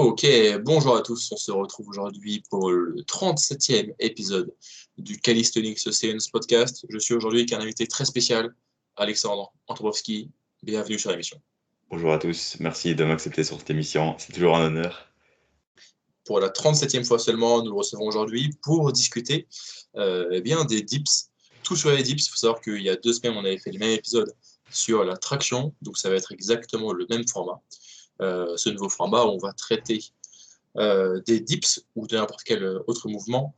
Ok, bonjour à tous, on se retrouve aujourd'hui pour le 37e épisode du Calisthenics Science Podcast. Je suis aujourd'hui avec un invité très spécial, Alexandre Antropowski. Bienvenue sur l'émission. Bonjour à tous, merci de m'accepter sur cette émission, c'est toujours un honneur. Pour la 37e fois seulement, nous le recevons aujourd'hui pour discuter euh, eh bien, des dips, tout sur les dips. Il faut savoir qu'il y a deux semaines, on avait fait le même épisode sur la traction, donc ça va être exactement le même format. Euh, ce nouveau format, on va traiter euh, des dips ou de n'importe quel autre mouvement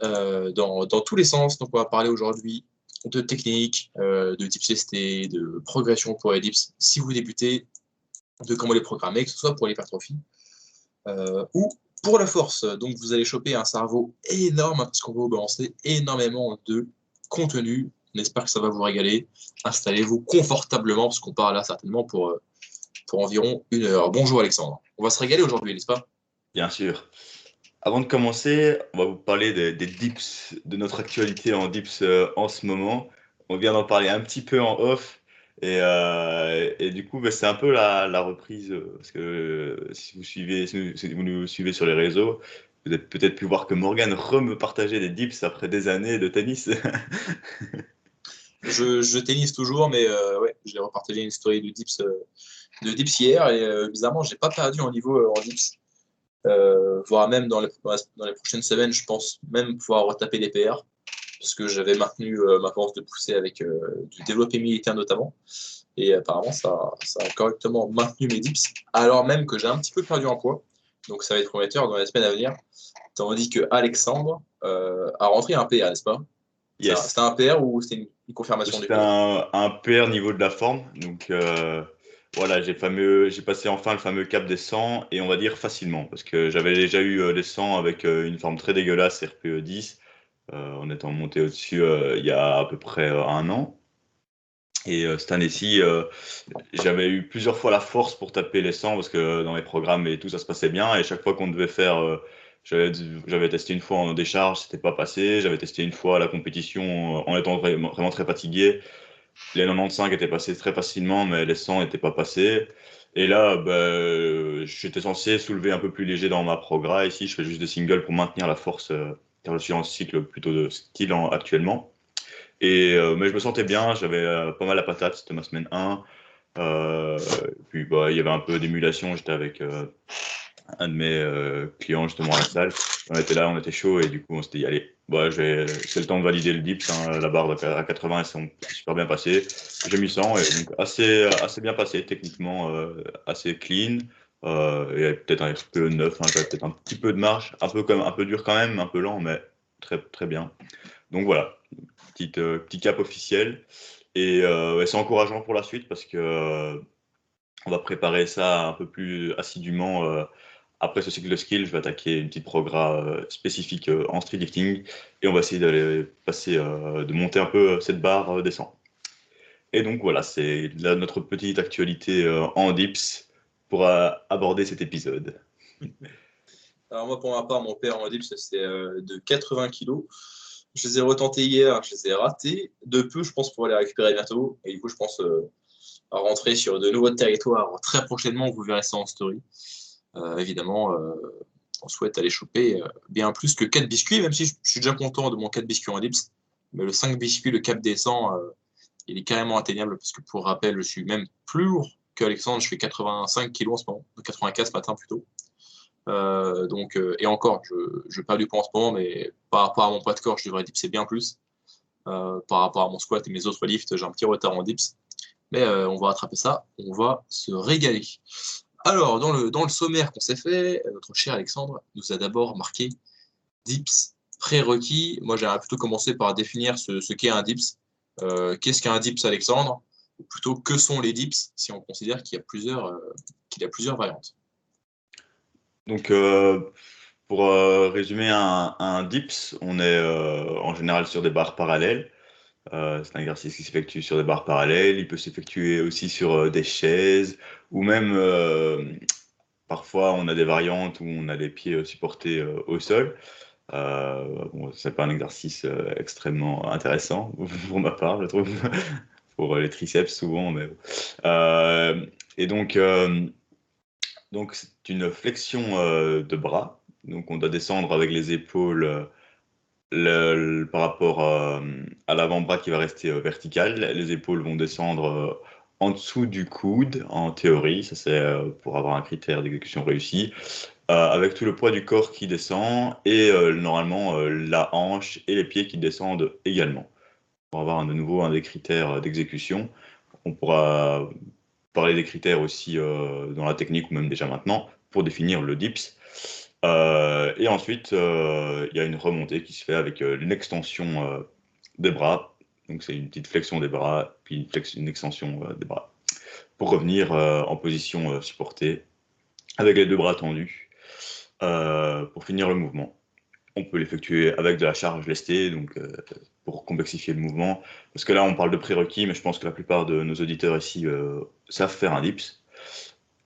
dans, dans, tous les sens. Donc on va parler aujourd'hui de technique, de dips testés, de progression pour les dips si vous débutez, de comment les programmer, que ce soit pour l'hypertrophie ou pour la force. Donc vous allez choper un cerveau énorme parce qu'on va vous balancer énormément de contenu. On espère que ça va vous régaler. Installez-vous confortablement parce qu'on part là certainement pour, euh, pour environ une heure. Bonjour Alexandre. On va se régaler aujourd'hui, n'est-ce pas? Bien sûr. Avant de commencer, on va vous parler des, dips, de notre actualité en dips euh, en ce moment. On vient d'en parler un petit peu en off. Et, euh, et, du coup, bah, c'est un peu la, la, reprise, parce que si vous, suivez, si vous nous suivez sur les réseaux, vous avez peut-être pu voir que Morgan re partageait des dips après des années de tennis. je, je tennis toujours, mais euh, ouais, j'ai repartagé une story de dips, euh, de dips hier, et euh, bizarrement, je n'ai pas perdu en niveau en dips. voire même dans les, dans les prochaines semaines, je pense même pouvoir retaper des PR parce que j'avais maintenu euh, ma force de pousser avec euh, du développé militaire notamment. Et apparemment, ça, ça, a correctement maintenu mes dips, alors même que j'ai un petit peu perdu en poids. Donc ça va être prometteur dans les semaines à venir. Tandis que Alexandre euh, a rentré un PR, n'est-ce pas? Yes. C'était un PR ou c'était une, confirmation C'était un, un, PR niveau de la forme. Donc voilà, j'ai passé enfin le fameux cap des 100 et on va dire facilement parce que j'avais déjà eu des 100 avec une forme très dégueulasse, RPE 10 en euh, étant monté au-dessus euh, il y a à peu près euh, un an. Et cette année-ci, j'avais eu plusieurs fois la force pour taper les 100 parce que dans les programmes et tout, ça se passait bien. Et chaque fois qu'on devait faire, j'avais testé une fois en décharge, c'était pas passé. J'avais testé une fois à la compétition en étant vraiment, très fatigué. Les 95 étaient passés très facilement, mais les 100 n'étaient pas passés. Et là, bah, j'étais censé soulever un peu plus léger dans ma progrès. Ici, je fais juste des singles pour maintenir la force je suis en cycle plutôt de style actuellement. Et, euh, mais je me sentais bien, j'avais euh, pas mal la patate, c'était ma semaine 1. Euh, puis bah, il y avait un peu d'émulation, j'étais avec un de mes clients justement à la salle. On était là, on était chaud et du coup on s'était dit allez, bah, c'est le temps de valider le dips, hein, la barre à 80 elles sont super bien passées. J'ai mis 100 et donc assez, assez bien passé, techniquement assez clean. Euh, il y avait peut-être un peu neuf, hein, peut-être un petit peu de marche, un peu, comme, un peu dur quand même, un peu lent, mais très, très bien. Donc voilà, petite, euh, petit cap officiel. Et euh, c'est encourageant pour la suite parce que on va préparer ça un peu plus assidûment. Après ce cycle de skill, je vais attaquer une petite programme spécifique en street lifting et on va essayer d'aller passer, de monter un peu cette barre des 100. Et donc voilà, c'est notre petite actualité en dips pour aborder cet épisode Alors moi, pour ma part, mon père en dips, c'est euh, de 80 kg. Je les ai retentés hier, je les ai ratés. De peu, je pense, pour les récupérer bientôt. Et du coup, je pense euh, à rentrer sur de nouveaux territoires très prochainement. Vous verrez ça en story. Euh, évidemment, on souhaite aller choper bien plus que 4 biscuits, même si je, suis déjà content de mon 4 biscuits en dips. Mais le 5 biscuits, le cap descend, il est carrément atteignable parce que pour rappel, je suis même plus lourd Alexandre, je fais 85 kg en ce moment, 95 ce matin plutôt. Euh, donc, euh, et encore, je, je, perds du poids en ce moment, mais par rapport à mon poids de corps, je devrais dipser bien plus. Euh, par rapport à mon squat et mes autres lifts, j'ai un petit retard en dips. Mais on va rattraper ça, on va se régaler. Alors, dans le, sommaire qu'on s'est fait, notre cher Alexandre nous a d'abord marqué dips prérequis. Moi, j'aimerais plutôt commencer par définir ce, qu'est un dips. Qu'est-ce qu'un dips, Alexandre? Ou plutôt que sont les dips si on considère qu'il y a plusieurs, euh, y a plusieurs variantes? Donc, euh, pour euh, résumer un, dips, on est en général sur des barres parallèles. C'est un exercice qui s'effectue sur des barres parallèles. Il peut s'effectuer aussi sur des chaises ou même parfois on a des variantes où on a les pieds supportés au sol. Euh, bon, c'est pas un exercice extrêmement intéressant pour ma part, je trouve pour les triceps souvent. Mais... Euh, et donc, euh, Donc, c'est une flexion de bras. Donc, on doit descendre avec les épaules par rapport à l'avant-bras qui va rester vertical. Les épaules vont descendre en dessous du coude, en théorie. Ça, c'est pour avoir un critère d'exécution réussi. avec tout le poids du corps qui descend et normalement la hanche et les pieds qui descendent également. Pour avoir de nouveau un des critères d'exécution. On pourra parler des critères aussi dans la technique ou même déjà maintenant pour définir le dips. Euh, et ensuite, euh, il y a une remontée qui se fait avec euh, une extension des bras. Donc c'est une petite flexion des bras, puis une, extension des bras. Pour revenir en position supportée, avec les deux bras tendus, pour finir le mouvement. On peut l'effectuer avec de la charge lestée, donc pour complexifier le mouvement. Parce que là, on parle de prérequis, mais je pense que la plupart de nos auditeurs ici savent faire un dips.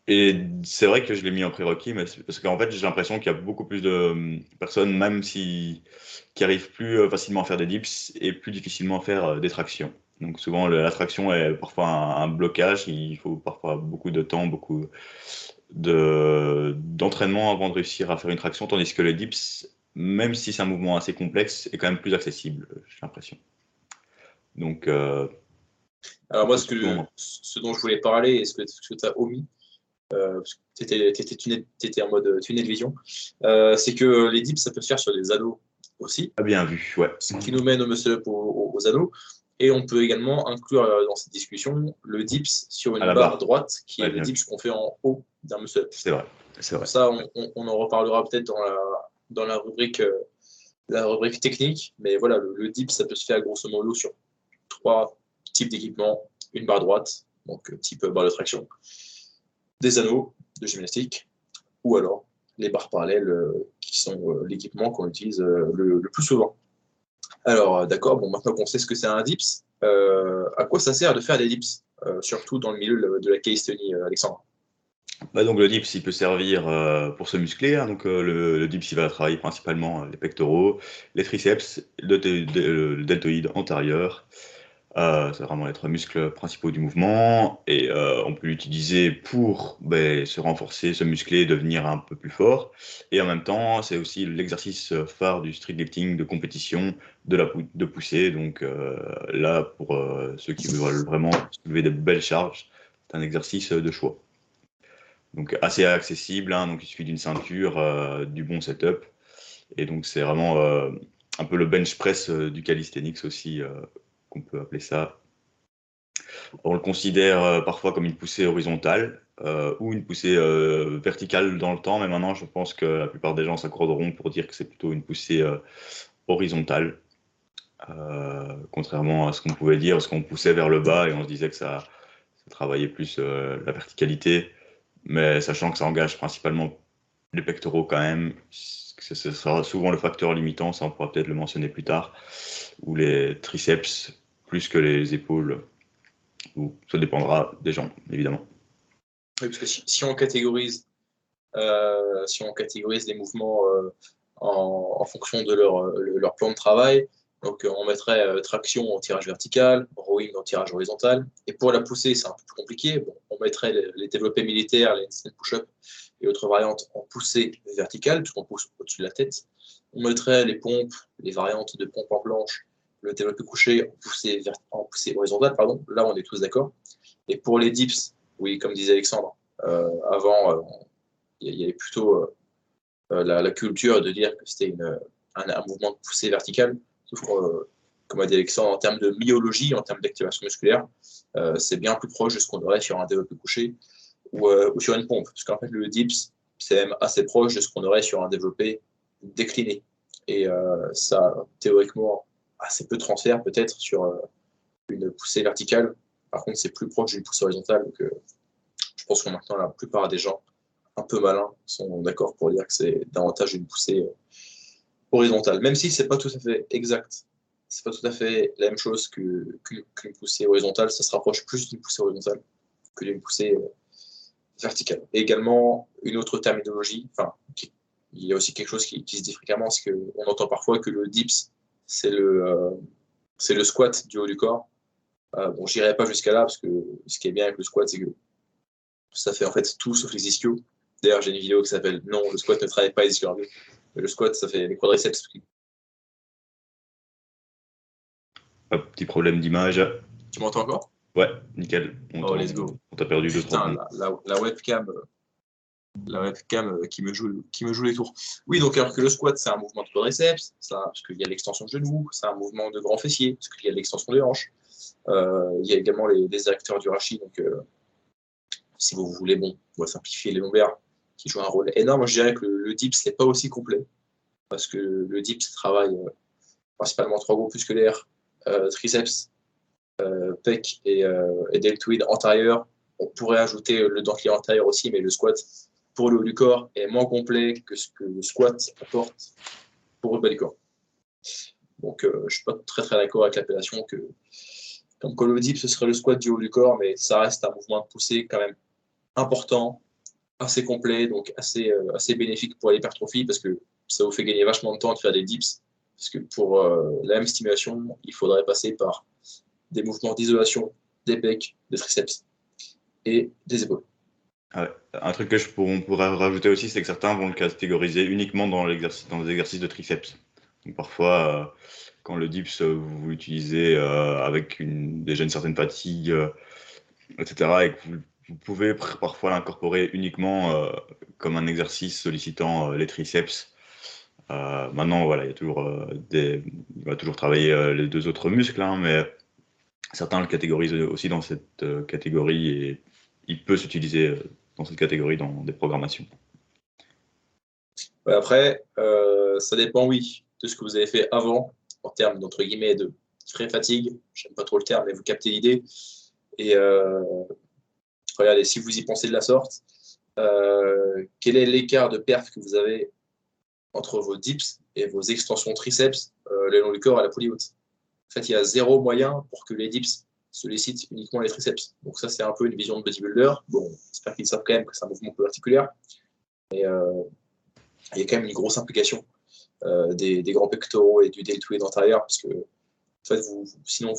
Et c'est vrai que je l'ai mis en prérequis, mais parce qu'en fait, j'ai l'impression qu'il y a beaucoup plus de hum, personnes, même si, qui arrivent plus euh, facilement à faire des dips et plus difficilement à faire euh, des tractions. Donc souvent, l'attraction est parfois un, blocage. Il faut parfois beaucoup de temps, beaucoup d'entraînement avant de réussir à faire une traction, tandis que les dips, même si c'est un mouvement assez complexe, est quand même plus accessible, j'ai l'impression. Donc. Euh, Alors moi, ce, que, ce dont je voulais parler et ce que, ce que tu as omis, euh, tu étais, en mode tunnel vision, euh, c'est que les dips, ça peut se faire sur des anneaux aussi. Ah, bien vu, ouais. Ce qui nous mène au muscle aux, aux, anneaux. Et on peut également inclure euh, dans cette discussion le dips sur une barre droite, qui est le dips qu'on fait en haut d'un muscle. C'est vrai. C'est vrai. Ça, on, en reparlera peut-être dans la, dans la rubrique, la rubrique technique. Mais voilà, le, le dips, ça peut se faire grosso modo sur trois types d'équipements. Une barre droite, donc type barre de traction des anneaux de gymnastique ou alors les barres parallèles euh, qui sont euh, l'équipement qu'on utilise euh, le, plus souvent. Alors, d'accord, bon, maintenant qu'on sait ce que c'est un dips, à quoi ça sert de faire des dips, surtout dans le milieu de la calisthénie, Alexandre? Bah donc le dips il peut servir pour se muscler. Hein. donc le, dips il va travailler principalement les pectoraux, les triceps, le, le deltoïde antérieur, euh, c'est vraiment les trois muscles principaux du mouvement et euh, on peut l'utiliser pour ben, se renforcer, se muscler, devenir un peu plus fort. Et en même temps, c'est aussi l'exercice phare du street lifting de compétition, de la de pousser. Donc euh, là, pour ceux qui veulent vraiment soulever de belles charges, c'est un exercice de choix. Donc assez accessible, hein. donc il suffit d'une ceinture, du bon setup. Et donc c'est vraiment un peu le bench press du calisthenics aussi qu'on peut appeler ça. On le considère euh, parfois comme une poussée horizontale euh, ou une poussée euh, verticale dans le temps, mais maintenant je pense que la plupart des gens s'accorderont pour dire que c'est plutôt une poussée horizontale. contrairement à ce qu'on pouvait dire, parce qu'on poussait vers le bas et on se disait que ça, travaillait plus la verticalité, mais sachant que ça engage principalement les pectoraux quand même, ce sera souvent le facteur limitant, ça on pourra peut-être le mentionner plus tard, ou les triceps plus que les épaules. Ou ça dépendra des gens, évidemment. Oui, parce que si, on catégorise, euh, si on catégorise les mouvements euh, en, fonction de leur, leur, plan de travail, donc on mettrait euh, traction en tirage vertical, rowing en tirage horizontal. Et pour la poussée, c'est un peu plus compliqué. on mettrait les, développés militaires, les push-up et autres variantes en poussée verticale, puisqu'on pousse au-dessus de la tête. On mettrait les pompes, les variantes de pompes en planche le développé couché en poussée, horizontale, pardon. Là, on est tous d'accord. Et pour les dips, oui, comme disait Alexandre, euh, avant, euh, il y avait plutôt euh, la, culture de dire que c'était un, mouvement de poussée verticale. Sauf que, comme a dit Alexandre, en termes de myologie, en termes d'activation musculaire, c'est bien plus proche de ce qu'on aurait sur un développé couché ou, ou sur une pompe. Parce qu'en fait, le dips, c'est même assez proche de ce qu'on aurait sur un développé décliné. Et ça, théoriquement, assez peu de transfert peut-être sur euh, une poussée verticale. Par contre, c'est plus proche d'une poussée horizontale. Donc, euh, je pense que maintenant, la plupart des gens un peu malins sont d'accord pour dire que c'est davantage une poussée euh, horizontale. Même si c'est pas tout à fait exact, c'est pas tout à fait la même chose qu'une poussée horizontale, ça se rapproche plus d'une poussée horizontale que d'une poussée verticale. Et également, une autre terminologie, enfin, il y a aussi quelque chose qui, qui se dit fréquemment, c'est qu'on entend parfois que le dips c'est le, euh, c'est le squat du haut du corps. Euh, bon, j'irai pas jusqu'à là parce que ce qui est bien avec le squat, c'est que ça fait en fait tout sauf les ischios. D'ailleurs, j'ai une vidéo qui s'appelle Non, le squat ne travaille pas les ischio Le squat, ça fait les quadriceps. petit problème d'image. Tu m'entends encore? Ouais, nickel. On oh, let's go. On t'a perdu deux, Putain, la, la, webcam, euh, la webcam euh, qui, me joue, qui me joue les tours. Oui, donc alors que le squat, c'est un mouvement de quadriceps, ça, parce qu'il y a l'extension de genou, c'est un mouvement de grand fessier, parce qu'il y a l'extension des hanches. Euh, il y a également les, les acteurs du rachis, donc si vous voulez, bon, on va simplifier les lombaires, qui jouent un rôle énorme. Je dirais que le, dips n'est pas aussi complet, parce que le dips travaille principalement trois groupes musculaires, triceps, euh, pec et, euh, et, deltoïde antérieur. On pourrait ajouter le dentelé antérieur aussi, mais le squat pour le haut du corps est moins complet que ce que le squat apporte pour le bas du corps. Donc, euh, je ne suis pas très très d'accord avec l'appellation que, comme dip, ce serait le squat du haut du corps, mais ça reste un mouvement de poussée quand même important, assez complet, donc assez, assez bénéfique pour l'hypertrophie parce que ça vous fait gagner vachement de temps de faire des dips. Parce que pour la même stimulation, il faudrait passer par des mouvements d'isolation des pecs, des triceps et des épaules. Ah un truc que je on pourrait rajouter aussi, c'est que certains vont le catégoriser uniquement dans, l'exercice, dans les exercices de triceps. Donc parfois, euh, quand le dips, euh, vous l'utilisez euh, avec déjà une certaine fatigue, etc., et que vous, pouvez parfois l'incorporer uniquement comme un exercice sollicitant les triceps. maintenant, voilà, il, va toujours travailler les deux autres muscles, hein, mais Certains le catégorisent aussi dans cette catégorie et il peut s'utiliser dans cette catégorie dans des programmations. Après, euh, ça dépend, oui, de ce que vous avez fait avant, en termes d'entre guillemets de frais fatigue. J'aime pas trop le terme, mais vous captez l'idée. Et regardez, si vous y pensez de la sorte, quel est l'écart de perf que vous avez entre vos dips et vos extensions triceps le long du corps à la poly haute en fait, il y a zéro moyen pour que les dips sollicitent uniquement les triceps. Donc ça, c'est un peu une vision de bodybuilder. Bon, j'espère qu'ils savent quand même que c'est un mouvement peu articulaire. Mais euh, il y a quand même une grosse implication euh, des, grands pectoraux et du deltoïde antérieur, parce que en fait, vous, sinon,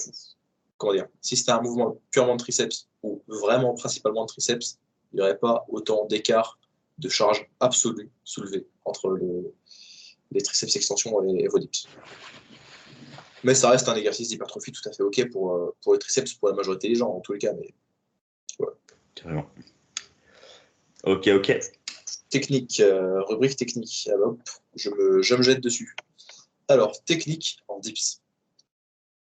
comment dire, si c'était un mouvement purement de triceps ou vraiment principalement de triceps, il n'y aurait pas autant d'écart de charge absolue soulevée entre les triceps extension et, et vos dips. Mais ça reste un exercice d'hypertrophie tout à fait OK pour, euh, pour les triceps, pour la majorité des gens, en tous les cas. Mais, Carrément. Ok, ok. Technique, euh, rubrique technique. Je, me, je me jette dessus. Alors, technique en dips.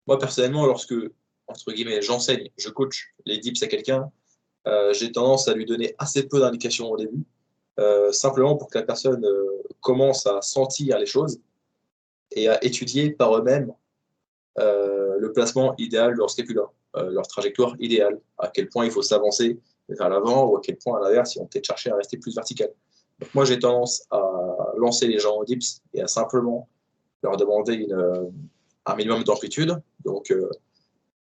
Moi, personnellement, lorsque, entre guillemets, j'enseigne, je coach les dips à quelqu'un, euh, j'ai tendance à lui donner assez peu d'indications au début, simplement pour que la personne commence à sentir les choses et à étudier par eux-mêmes le placement idéal de leur scapula, euh, leur trajectoire idéale, à quel point il faut s'avancer vers l'avant ou à quel point à l'inverse, ils vont peut-être chercher à rester plus vertical. Moi, j'ai tendance à lancer les gens au dips et à simplement leur demander euh, un minimum d'amplitude. Donc,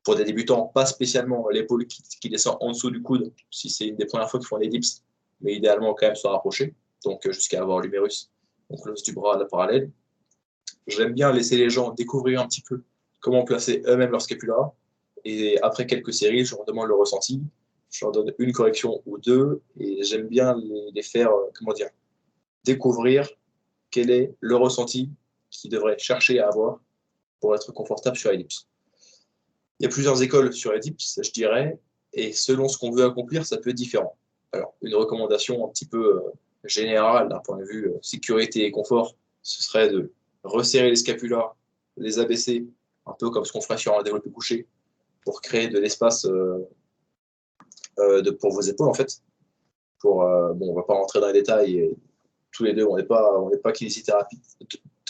pour des débutants, pas spécialement l'épaule qui, descend en dessous du coude, si c'est une des premières fois qu'ils font des dips, mais idéalement quand même se rapprocher, donc jusqu'à avoir l'humérus, donc l'os du bras à la parallèle. J'aime bien laisser les gens découvrir un petit peu comment placer eux-mêmes leur scapula. Et après quelques séries, je leur demande le ressenti. Je leur donne une correction ou deux. Et j'aime bien les, faire, euh, comment dire, découvrir quel est le ressenti qu'ils devraient chercher à avoir pour être confortable sur Ellipse. Il y a plusieurs écoles sur Ellipse, je dirais, et selon ce qu'on veut accomplir, ça peut être différent. Alors, une recommandation un petit peu euh, générale d'un point de vue euh, sécurité et confort, ce serait de resserrer les scapulas, les abaisser un peu comme ce qu'on ferait sur un développé couché, pour créer de l'espace euh, euh, pour vos épaules, en fait. Pour, euh, bon, on va pas rentrer dans les détails, tous les deux, on n'est pas, on pas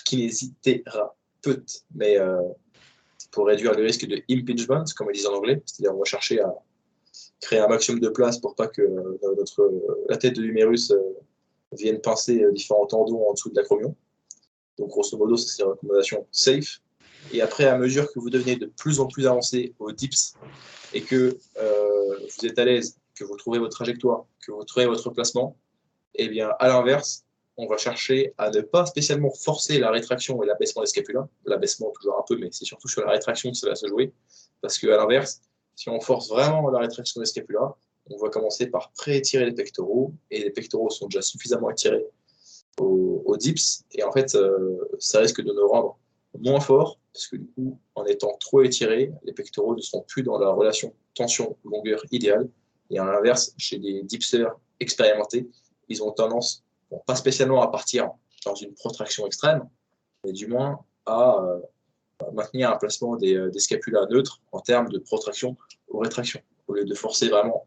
kinésithérapeute, mais pour réduire le risque de impingement, comme ils disent en anglais, c'est-à-dire on va chercher à créer un maximum de place pour pas que notre, la tête de l'humérus vienne pincer différents tendons en dessous de l'acromion. Donc grosso modo, c'est une recommandation safe. Et après, à mesure que vous devenez de plus en plus avancé au dips et que euh, vous êtes à l'aise, que vous trouvez votre trajectoire, que vous trouvez votre placement, eh bien, à l'inverse, on va chercher à ne pas spécialement forcer la rétraction et l'abaissement des scapulas. L'abaissement, toujours un peu, mais c'est surtout sur la rétraction que ça va se jouer. Parce qu'à l'inverse, si on force vraiment la rétraction des scapulas, on va commencer par pré-étirer les pectoraux, et les pectoraux sont déjà suffisamment étirés au, dips, et en fait, euh, ça risque de nous rendre moins forts, parce que du coup, en étant trop étirés, les pectoraux ne seront plus dans la relation tension-longueur idéale, et à l'inverse, chez des dipsers expérimentés, ils ont tendance, pas spécialement à partir dans une protraction extrême, mais du moins à euh, maintenir un placement des, euh, des scapulas neutres en termes de protraction ou rétraction, au lieu de forcer vraiment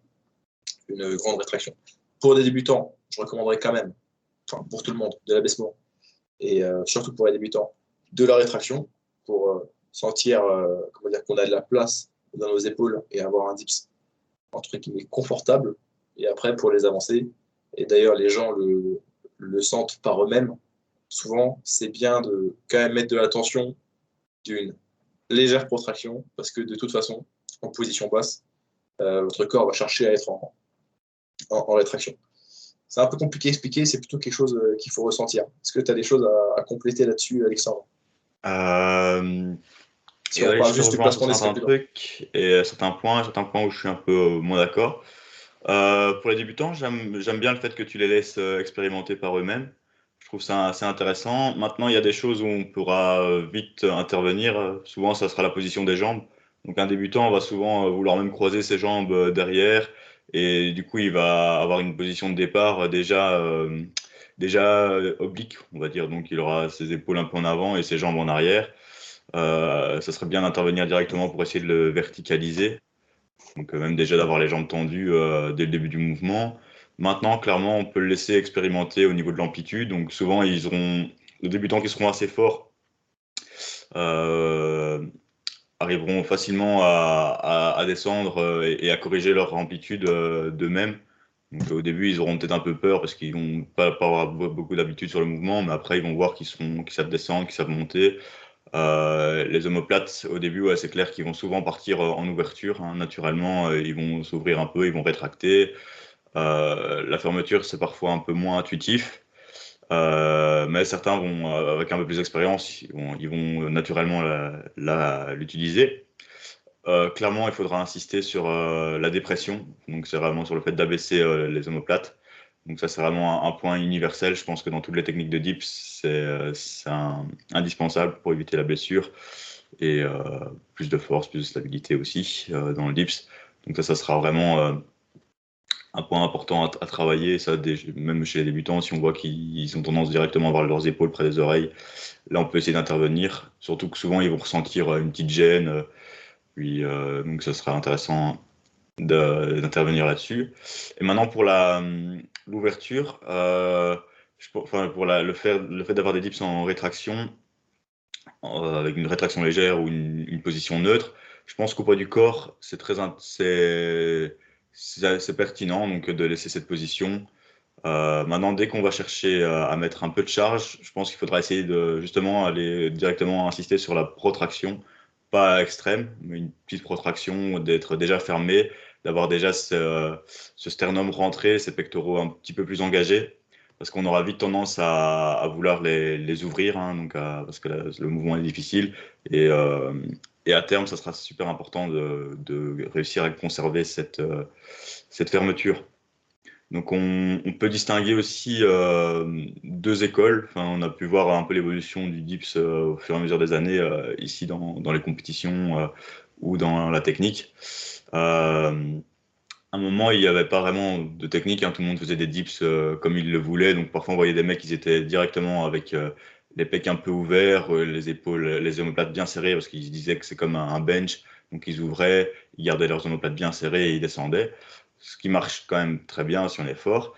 une grande rétraction. Pour des débutants, je recommanderais quand même, enfin pour tout le monde, de l'abaissement et euh, surtout pour les débutants, de la rétraction pour euh, sentir euh, comment dire qu'on a de la place dans nos épaules et avoir un dips entre guillemets confortable. Et après pour les avancer, et d'ailleurs les gens le, sentent par eux-mêmes. Souvent, c'est bien de quand même mettre de l'attention d'une légère protraction parce que de toute façon, en position basse, votre corps va chercher à être en, rétraction. C'est un peu compliqué à expliquer, c'est plutôt quelque chose euh, qu'il faut ressentir. Est-ce que tu as des choses à, compléter là-dessus, Alexandre? Euh... Si on parle juste du placement des trucs et à certains points, certains points où je suis un peu euh, moins d'accord. Euh, pour les débutants, j'aime bien le fait que tu les laisses expérimenter par eux-mêmes. Je trouve ça assez intéressant. Maintenant, il y a des choses où on pourra vite intervenir. Souvent, ça sera la position des jambes. Donc, un débutant va souvent vouloir même croiser ses jambes derrière et du coup, il va avoir une position de départ déjà, euh, déjà oblique, on va dire. Donc, il aura ses épaules un peu en avant et ses jambes en arrière. Euh, ça serait bien d'intervenir directement pour essayer de le verticaliser. Donc, même déjà d'avoir les jambes tendues euh, dès le début du mouvement. Maintenant, clairement, on peut le laisser expérimenter au niveau de l'amplitude. Donc, souvent, ils auront, les débutants qui seront assez forts, arriveront facilement à, descendre euh, et, à corriger leur amplitude euh, d'eux-mêmes. Donc, au début, ils auront peut-être un peu peur parce qu'ils vont pas, avoir beaucoup d'habitude sur le mouvement, mais après, ils vont voir qu'ils savent descendre, qu'ils savent monter. Euh, les omoplates, au début, c'est clair qu'ils vont souvent partir en ouverture. Hein. naturellement, ils vont s'ouvrir un peu, ils vont rétracter. la fermeture, c'est parfois un peu moins intuitif. Euh, mais certains vont, euh, avec un peu plus d'expérience, ils, vont naturellement l'utiliser. Euh, clairement, il faudra insister sur la dépression. Donc, c'est vraiment sur le fait d'abaisser les omoplates. Donc, ça, c'est vraiment un, point universel. Je pense que dans toutes les techniques de dips, c'est indispensable pour éviter la blessure et plus de force, plus de stabilité aussi dans le dips. Donc, ça, ça sera vraiment un point important à, travailler, ça, même chez les débutants, si on voit qu'ils ont tendance directement à avoir leurs épaules près des oreilles, là on peut essayer d'intervenir, surtout que souvent ils vont ressentir euh, une petite gêne, euh, puis euh, donc ça sera intéressant d'intervenir là-dessus. Et maintenant pour l'ouverture, enfin, pour le, fait, d'avoir des dips en rétraction, avec une rétraction légère ou une, position neutre, je pense qu'au poids du corps, c'est très pertinent donc de laisser cette position. Euh, maintenant, dès qu'on va chercher euh, à mettre un peu de charge, je pense qu'il faudra essayer de justement aller directement insister sur la protraction, pas extrême, mais une petite protraction, d'être déjà fermé, d'avoir déjà ce, sternum rentré, ses pectoraux un petit peu plus engagés, parce qu'on aura vite tendance à, vouloir les, ouvrir, hein, donc parce que le mouvement est difficile. Et, euh, et à terme, ça sera super important de, réussir à conserver cette, euh, cette fermeture. Donc on, peut distinguer aussi euh, deux écoles. Enfin, on a pu voir un peu l'évolution du DIPS euh, au fur et à mesure des années ici dans, dans, les compétitions ou dans la technique. à un moment, il n'y avait pas vraiment de technique. Hein. tout le monde faisait des dips comme il le voulait. Donc parfois, on voyait des mecs qui étaient directement avec les pecs un peu ouverts, euh, les épaules, les omoplates bien serrées, parce qu'ils disaient que c'est comme un bench. Donc ils ouvraient, ils gardaient leurs omoplates bien serrées et ils descendaient. Ce qui marche quand même très bien si on est fort.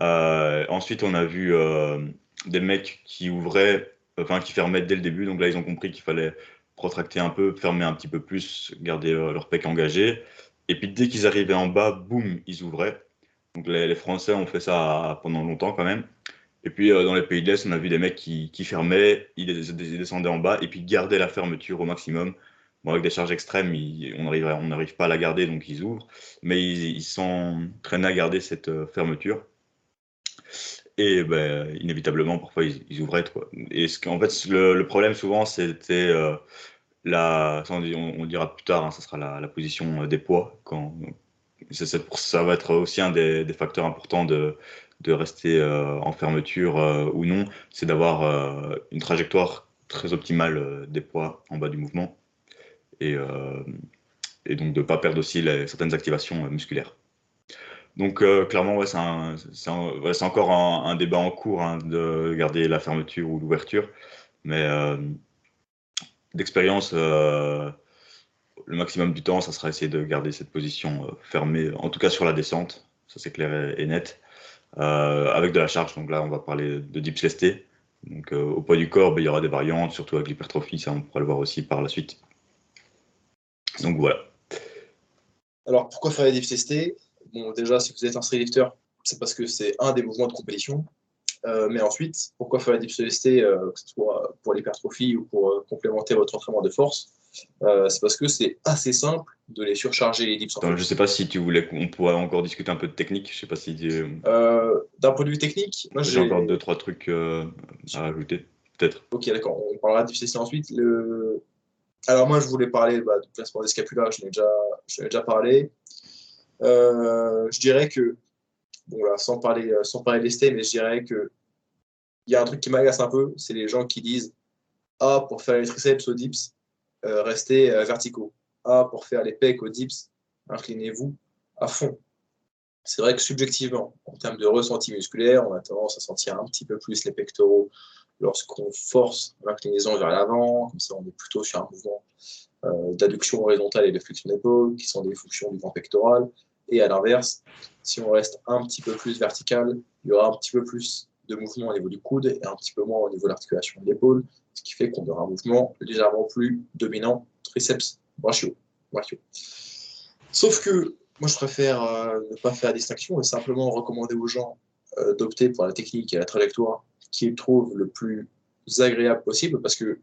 Euh, ensuite, on a vu euh, des mecs qui ouvraient, enfin qui fermaient dès le début. Donc là, ils ont compris qu'il fallait protracter un peu, fermer un petit peu plus, garder leur pec engagé. Et puis dès qu'ils arrivaient en bas, boum, ils ouvraient. Donc les, Français ont fait ça pendant longtemps quand même. Et puis euh, dans les pays de l'Est, on a vu des mecs qui, fermaient, ils descendaient en bas et puis gardaient la fermeture au maximum. Bon, avec des charges extrêmes, on n'arrive pas à la garder, donc ils ouvrent, mais ils s'entraînent à garder cette euh, fermeture. Et ben, inévitablement, parfois, ils, ouvraient. Quoi. Et ce en fait, le, problème souvent, c'était euh, la. On, on, dira plus tard, hein, ça sera la, position des poids. Quand, ça, va être aussi un des, facteurs importants de, de rester euh, en fermeture euh, ou non, c'est d'avoir euh, une trajectoire très optimale des poids en bas du mouvement et, et donc de ne pas perdre aussi certaines activations musculaires. Donc clairement, ouais, c'est encore un, débat en cours hein, de garder la fermeture ou l'ouverture, mais d'expérience, le maximum du temps, ça sera essayer de garder cette position fermée, en tout cas sur la descente, ça c'est clair et net. Euh, avec de la charge. Donc là, on va parler de dips. Donc, euh, au poids du corps, ben, il y aura des variantes, surtout avec l'hypertrophie, ça on pourra le voir aussi par la suite. Donc voilà. Alors pourquoi faire les dips lestés Bon, déjà, si vous êtes un street lifter, c'est parce que c'est un des mouvements de compétition. Euh, mais ensuite, pourquoi faire les dips lestés, que ce soit pour l'hypertrophie ou pour complémenter votre entraînement de force? Euh, c'est parce que c'est assez simple de les surcharger les dips. je sais pas si tu voulais qu'on pourrait encore discuter un peu de technique. Je sais pas si. Euh, D'un point de vue technique, moi j'ai encore deux trois trucs euh, à ajouter, peut-être. Ok, d'accord. On parlera de dips ensuite. Le... Alors moi, je voulais parler bah, du placement des scapulas. Je l'ai déjà, déjà parlé. je dirais que bon sans parler, sans parler lesté, mais je dirais que il y a un truc qui m'agace un peu, c'est les gens qui disent ah pour faire les triceps au dips, euh, restez euh, verticaux. A pour faire les pecs aux dips, inclinez-vous à fond. C'est vrai que subjectivement, en termes de ressenti musculaire, on a tendance à sentir un petit peu plus les pectoraux lorsqu'on force l'inclinaison vers l'avant, comme ça on est plutôt sur un mouvement euh, d'adduction horizontale et de flexion d'épaule, qui sont des fonctions du grand pectoral. Et à l'inverse, si on reste un petit peu plus vertical, il y aura un petit peu plus de mouvement au niveau du coude et un petit peu moins au niveau de l'articulation de l'épaule, ce qui fait qu'on aura un mouvement légèrement plus dominant triceps brachio. Sauf que moi, je préfère euh, ne pas faire distinction et simplement recommander aux gens euh, d'opter pour la technique et la trajectoire qu'ils trouvent le plus agréable possible parce que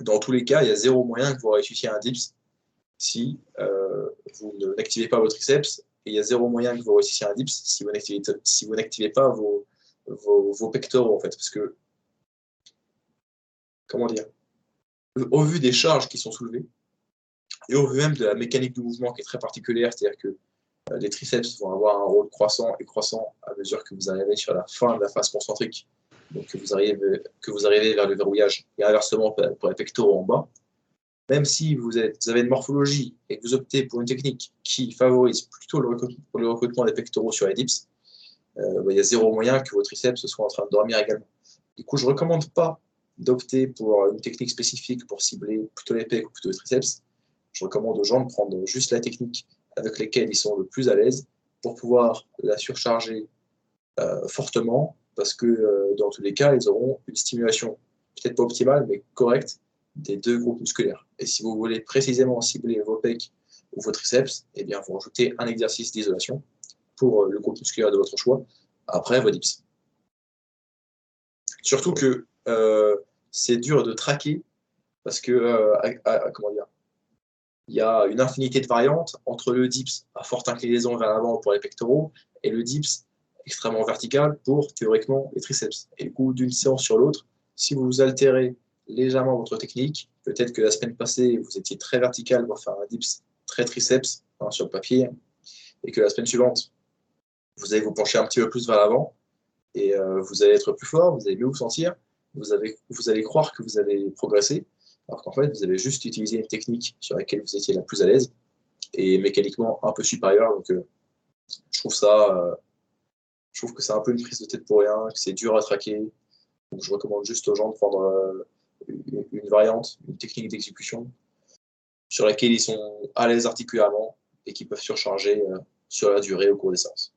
dans tous les cas, il y a zéro moyen que vous réussissiez un dips si euh, vous n'activez pas vos triceps et il y a zéro moyen que vous réussissiez un dips si vous n'activez si pas vos, vos, pectoraux en fait. Parce que comment dire, au vu des charges qui sont soulevées, et au vu même de la mécanique du mouvement qui est très particulière, c'est-à-dire que euh, les triceps vont avoir un rôle croissant et croissant à mesure que vous arrivez sur la fin de la phase concentrique, donc que vous arrivez, que vous arrivez vers le verrouillage, et inversement pour les pectoraux en bas. Même si vous, avez une morphologie et que vous optez pour une technique qui favorise plutôt le recrutement, des pectoraux sur les dips, euh, bah, il y a zéro moyen que vos triceps soient en train de dormir également. Du coup, je ne recommande pas d'opter pour une technique spécifique pour cibler plutôt les pecs ou plutôt les triceps, je recommande aux gens de prendre juste la technique avec laquelle ils sont le plus à l'aise pour pouvoir la surcharger euh, fortement parce que euh, dans tous les cas, ils auront une stimulation peut-être pas optimale, mais correcte des deux groupes musculaires. Et si vous voulez précisément cibler vos pecs ou vos triceps, eh bien, vous rajoutez un exercice d'isolation pour euh, le groupe musculaire de votre choix, après vos dips. Surtout que c'est dur de traquer parce que, euh, comment dire, il y a une infinité de variantes entre le dips à forte inclinaison vers l'avant pour les pectoraux et le dips extrêmement vertical pour théoriquement les triceps. Et du coup, d'une séance sur l'autre, si vous altérez légèrement votre technique, peut-être que la semaine passée, vous étiez très vertical pour faire un dips très triceps hein, sur le papier, et que la semaine suivante, vous allez vous pencher un petit peu plus vers l'avant, et euh, vous allez être plus fort, vous allez mieux vous sentir, vous, avez, vous allez croire que vous avez progressé, alors qu'en fait, vous avez juste utilisé une technique sur laquelle vous étiez la plus à l'aise et mécaniquement un peu supérieure. Donc, euh, je trouve ça, euh, je trouve que c'est un peu une prise de tête pour rien, que c'est dur à traquer. Donc, je recommande juste aux gens de prendre euh, une, variante, une technique d'exécution sur laquelle ils sont à l'aise articulairement et qui peuvent surcharger sur la durée au cours des séances.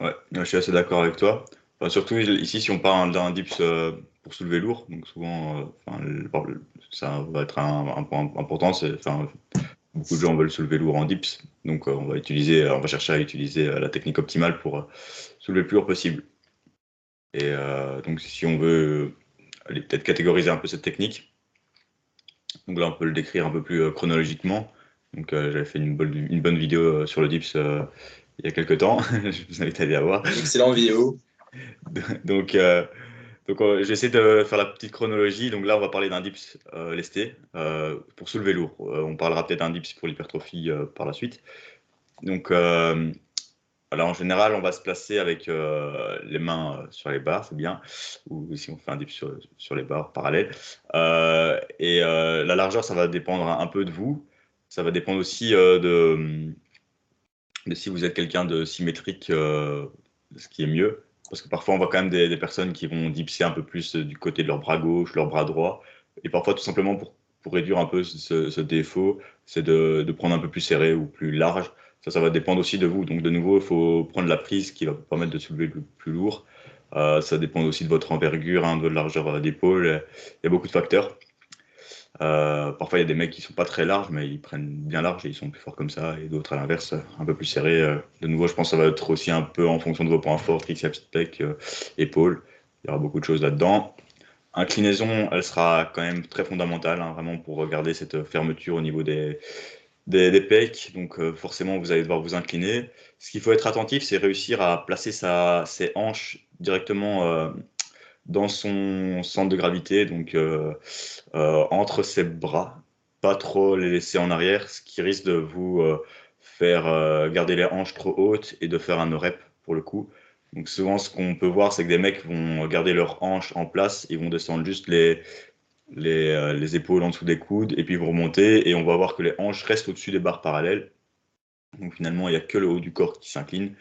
Ouais, je suis assez d'accord avec toi surtout ici, si on parle d'un dips euh, pour soulever lourd, donc souvent, euh, ça va être un, point important. Beaucoup de gens veulent soulever lourd en dips, donc euh, on va utiliser, on va chercher à utiliser la technique optimale pour soulever le plus lourd possible. Et donc, si on veut peut-être catégoriser un peu cette technique, donc là, on peut le décrire un peu plus chronologiquement. Donc, j'avais fait une bonne, une bonne vidéo sur le dips il y a quelques temps. je vous invite à aller la voir. Excellente vidéo. donc, euh, donc j'essaie de faire la petite chronologie. Donc là, on va parler d'un dips euh, lesté euh, pour soulever lourd. on parlera peut-être d'un dips pour l'hypertrophie par la suite. Donc, euh, alors en général, on va se placer avec euh, les mains sur les barres, c'est bien, ou si on fait un dip sur, sur les barres parallèles. et la largeur, ça va dépendre un, peu de vous. Ça va dépendre aussi de, si vous êtes quelqu'un de symétrique, ce qui est mieux. Parce que parfois, on voit quand même des, personnes qui vont dipser un peu plus du côté de leur bras gauche, leur bras droit. Et parfois, tout simplement pour pour réduire un peu ce, défaut, c'est de, prendre un peu plus serré ou plus large. Ça, ça va dépendre aussi de vous. Donc, de nouveau, il faut prendre la prise qui va vous permettre de soulever le plus lourd. Euh, ça dépend aussi de votre envergure, hein, de votre largeur d'épaule. Il y a beaucoup de facteurs. Euh, parfois, il y a des mecs qui sont pas très larges, mais ils prennent bien large et ils sont plus forts comme ça. Et d'autres, à l'inverse, un peu plus serrés. Euh, de nouveau, je pense que ça va être aussi un peu en fonction de vos points forts, triceps, pec, épaules. Il y aura beaucoup de choses là-dedans. Inclinaison, elle sera quand même très fondamentale, hein, vraiment pour regarder cette fermeture au niveau des, pecs. Donc euh, forcément, vous allez devoir vous incliner. Ce qu'il faut être attentif, c'est réussir à placer sa, ses hanches directement euh, dans son centre de gravité, donc euh, entre ses bras. Pas trop les laisser en arrière, ce qui risque de vous faire garder les hanches trop hautes et de faire un rep pour le coup. Donc souvent, ce qu'on peut voir, c'est que des mecs vont garder leurs hanches en place, ils vont descendre juste les, les, euh, les, épaules en dessous des coudes, et puis vont remonter, et on va voir que les hanches restent au-dessus des barres parallèles. Donc finalement, il n'y a que le haut du corps qui s'incline.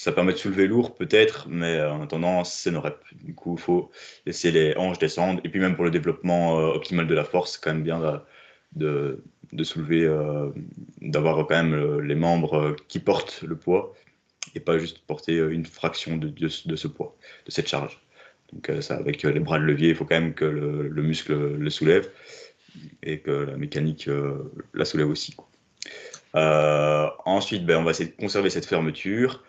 Ça permet de soulever lourd peut-être, mais euh, en attendant, c'est nos reps. Du coup, il faut laisser les hanches descendre. Et puis même pour le développement euh, optimal de la force, c'est quand même bien de, soulever, d'avoir quand même les membres qui portent le poids et pas juste porter euh, une fraction de, ce poids, de cette charge. Donc euh, ça, avec euh, les bras de levier, il faut quand même que le, muscle le soulève et que la mécanique la soulève aussi. ensuite, ben, on va essayer de conserver cette fermeture.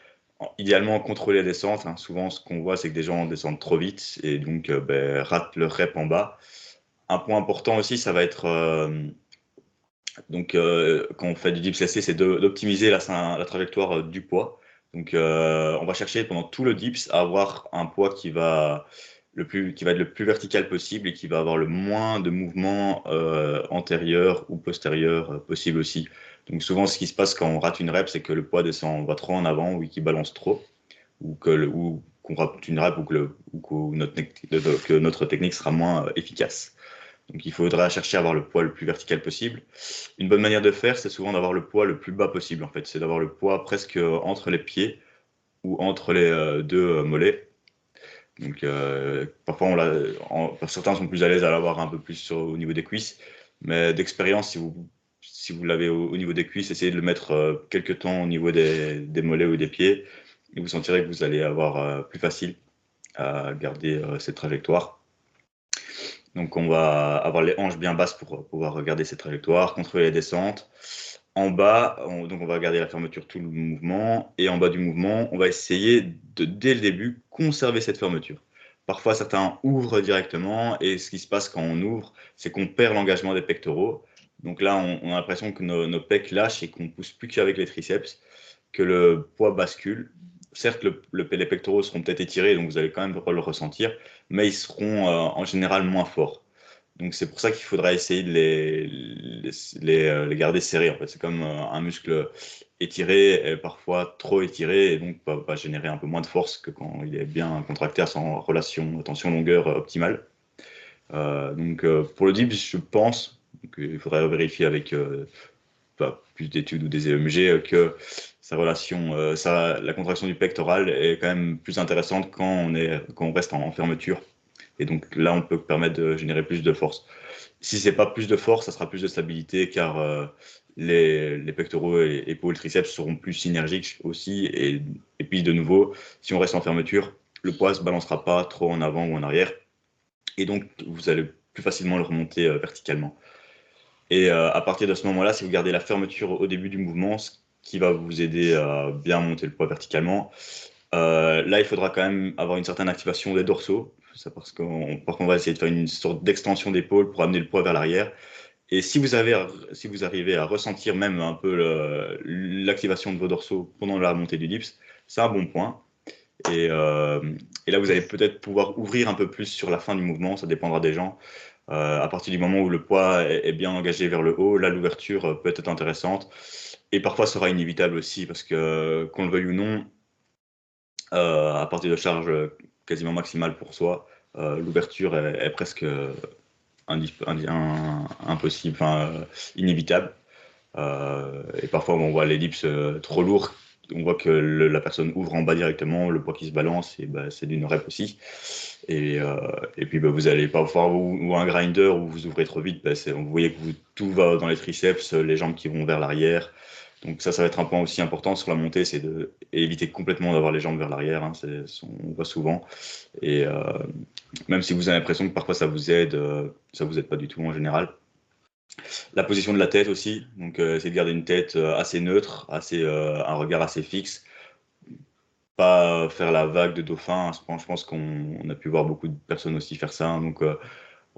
Idéalement, contrôler la descente. Hein. Souvent, ce qu'on voit, c'est que des gens descendent trop vite et donc ben, ratent le rep en bas. Un point important aussi, ça va être donc quand on fait du dips c'est d'optimiser la, trajectoire du poids. Donc, euh, on va chercher pendant tout le dips à avoir un poids qui va, le plus, qui va être le plus vertical possible et qui va avoir le moins de mouvements euh, antérieurs ou postérieurs euh, possible aussi. Donc, souvent, ce qui se passe quand on rate une rep, c'est que le poids descend, va trop en avant ou qu'il balance trop, ou qu'on rate une rep ou que, notre, que notre technique sera moins efficace. Donc il faudra chercher à avoir le poids le plus vertical possible. Une bonne manière de faire, c'est souvent d'avoir le poids le plus bas possible. En fait, c'est d'avoir le poids presque entre les pieds ou entre les euh, deux euh, mollets. Donc euh, parfois, on certains sont plus à l'aise à l'avoir un peu plus au niveau des cuisses, mais d'expérience, si vous si vous l'avez au, niveau des cuisses, essayez de le mettre quelques temps au niveau des, mollets ou des pieds, et vous sentirez que vous allez avoir plus facile à garder cette trajectoire. Donc on va avoir les hanches bien basses pour pouvoir regarder cette trajectoire, contrôler les descentes. En bas, on, donc on va regarder la fermeture tout le mouvement. Et en bas du mouvement, on va essayer de, dès le début, conserver cette fermeture. Parfois, certains ouvrent directement. Et ce qui se passe quand on ouvre, c'est qu'on perd l'engagement des pectoraux. Donc là, on, a l'impression que nos, pecs lâchent et qu'on pousse plus qu'avec les triceps, que le poids bascule certes, le, les pectoraux seront peut-être étirés, donc vous allez quand même le ressentir, mais ils seront euh, en général moins forts. Donc c'est pour ça qu'il faudra essayer de les, les, euh, garder serrés. En fait, c'est comme euh, un muscle étiré, et parfois trop étiré, et donc va, générer un peu moins de force que quand il est bien contracté son relation tension-longueur optimale. donc pour le dips, je pense qu'il faudrait vérifier avec plus d'études ou des EMG que sa relation, euh, la contraction du pectoral est quand même plus intéressante quand on, est, quand on reste en, fermeture. Et donc là, on peut permettre de générer plus de force. Si c'est pas plus de force, ça sera plus de stabilité car euh, les, les, pectoraux et épaules, triceps seront plus synergiques aussi. Et, puis de nouveau, si on reste en fermeture, le poids se balancera pas trop en avant ou en arrière. Et donc, vous allez plus facilement le remonter euh, verticalement. Et à partir de ce moment-là, si vous gardez la fermeture au début du mouvement, qui va vous aider à bien monter le poids verticalement. Euh, là, il faudra quand même avoir une certaine activation des dorsaux, ça parce qu'on va essayer de faire une sorte d'extension d'épaule pour amener le poids vers l'arrière. Et si vous, avez, si vous arrivez à ressentir même un peu l'activation de vos dorsaux pendant la montée du dips, c'est un bon point. Euh, et là, vous allez peut-être pouvoir ouvrir un peu plus sur la fin du mouvement, ça dépendra des gens. Euh, à partir du moment où le poids est, bien engagé vers le haut, là, l'ouverture peut être intéressante. et parfois sera inévitable aussi, parce que qu'on le veuille ou non, à partir de charge quasiment maximale pour soi, l'ouverture est, presque impossible, enfin, inévitable. et parfois, on voit l'ellipse trop lourd on voit que la personne ouvre en bas directement, le poids qui se balance, et bah, c'est d'une rep aussi. Et, euh, puis bah, vous allez pas voir ou, un grinder où vous ouvrez trop vite, bah, vous voyez que tout va dans les triceps, les jambes qui vont vers l'arrière. Donc ça, ça va être un point aussi important sur la montée, c'est d'éviter complètement d'avoir les jambes vers l'arrière. Hein, on voit souvent. Et euh, même si vous avez l'impression que parfois ça vous aide, euh, ça vous aide pas du tout en général. La position de la tête aussi, donc euh, c'est de garder une tête euh, assez neutre, assez, euh, un regard assez fixe, pas faire la vague de dauphin. Je pense qu'on a pu voir beaucoup de personnes aussi faire ça. Hein. donc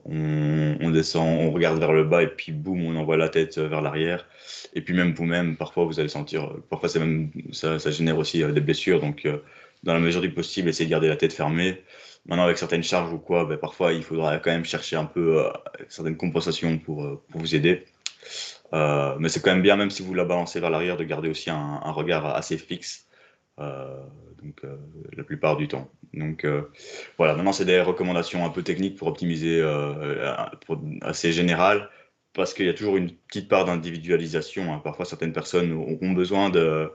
on, descend, on regarde vers le bas et puis boum, on envoie la tête vers l'arrière. Et puis même vous-même, parfois vous allez sentir, parfois même, ça, ça, génère aussi des blessures. Donc dans la mesure du possible, essayez de garder la tête fermée. Maintenant, avec certaines charges ou quoi, ben, parfois il faudra quand même chercher un peu euh, certaines compensations pour, euh, vous aider. Euh, mais c'est quand même bien, même si vous la balancez vers l'arrière, de garder aussi un, regard assez fixe. donc la plupart du temps. Donc voilà, maintenant c'est des recommandations un peu techniques pour optimiser, assez générales, parce qu'il y a toujours une petite part d'individualisation. Hein. Parfois certaines personnes auront besoin de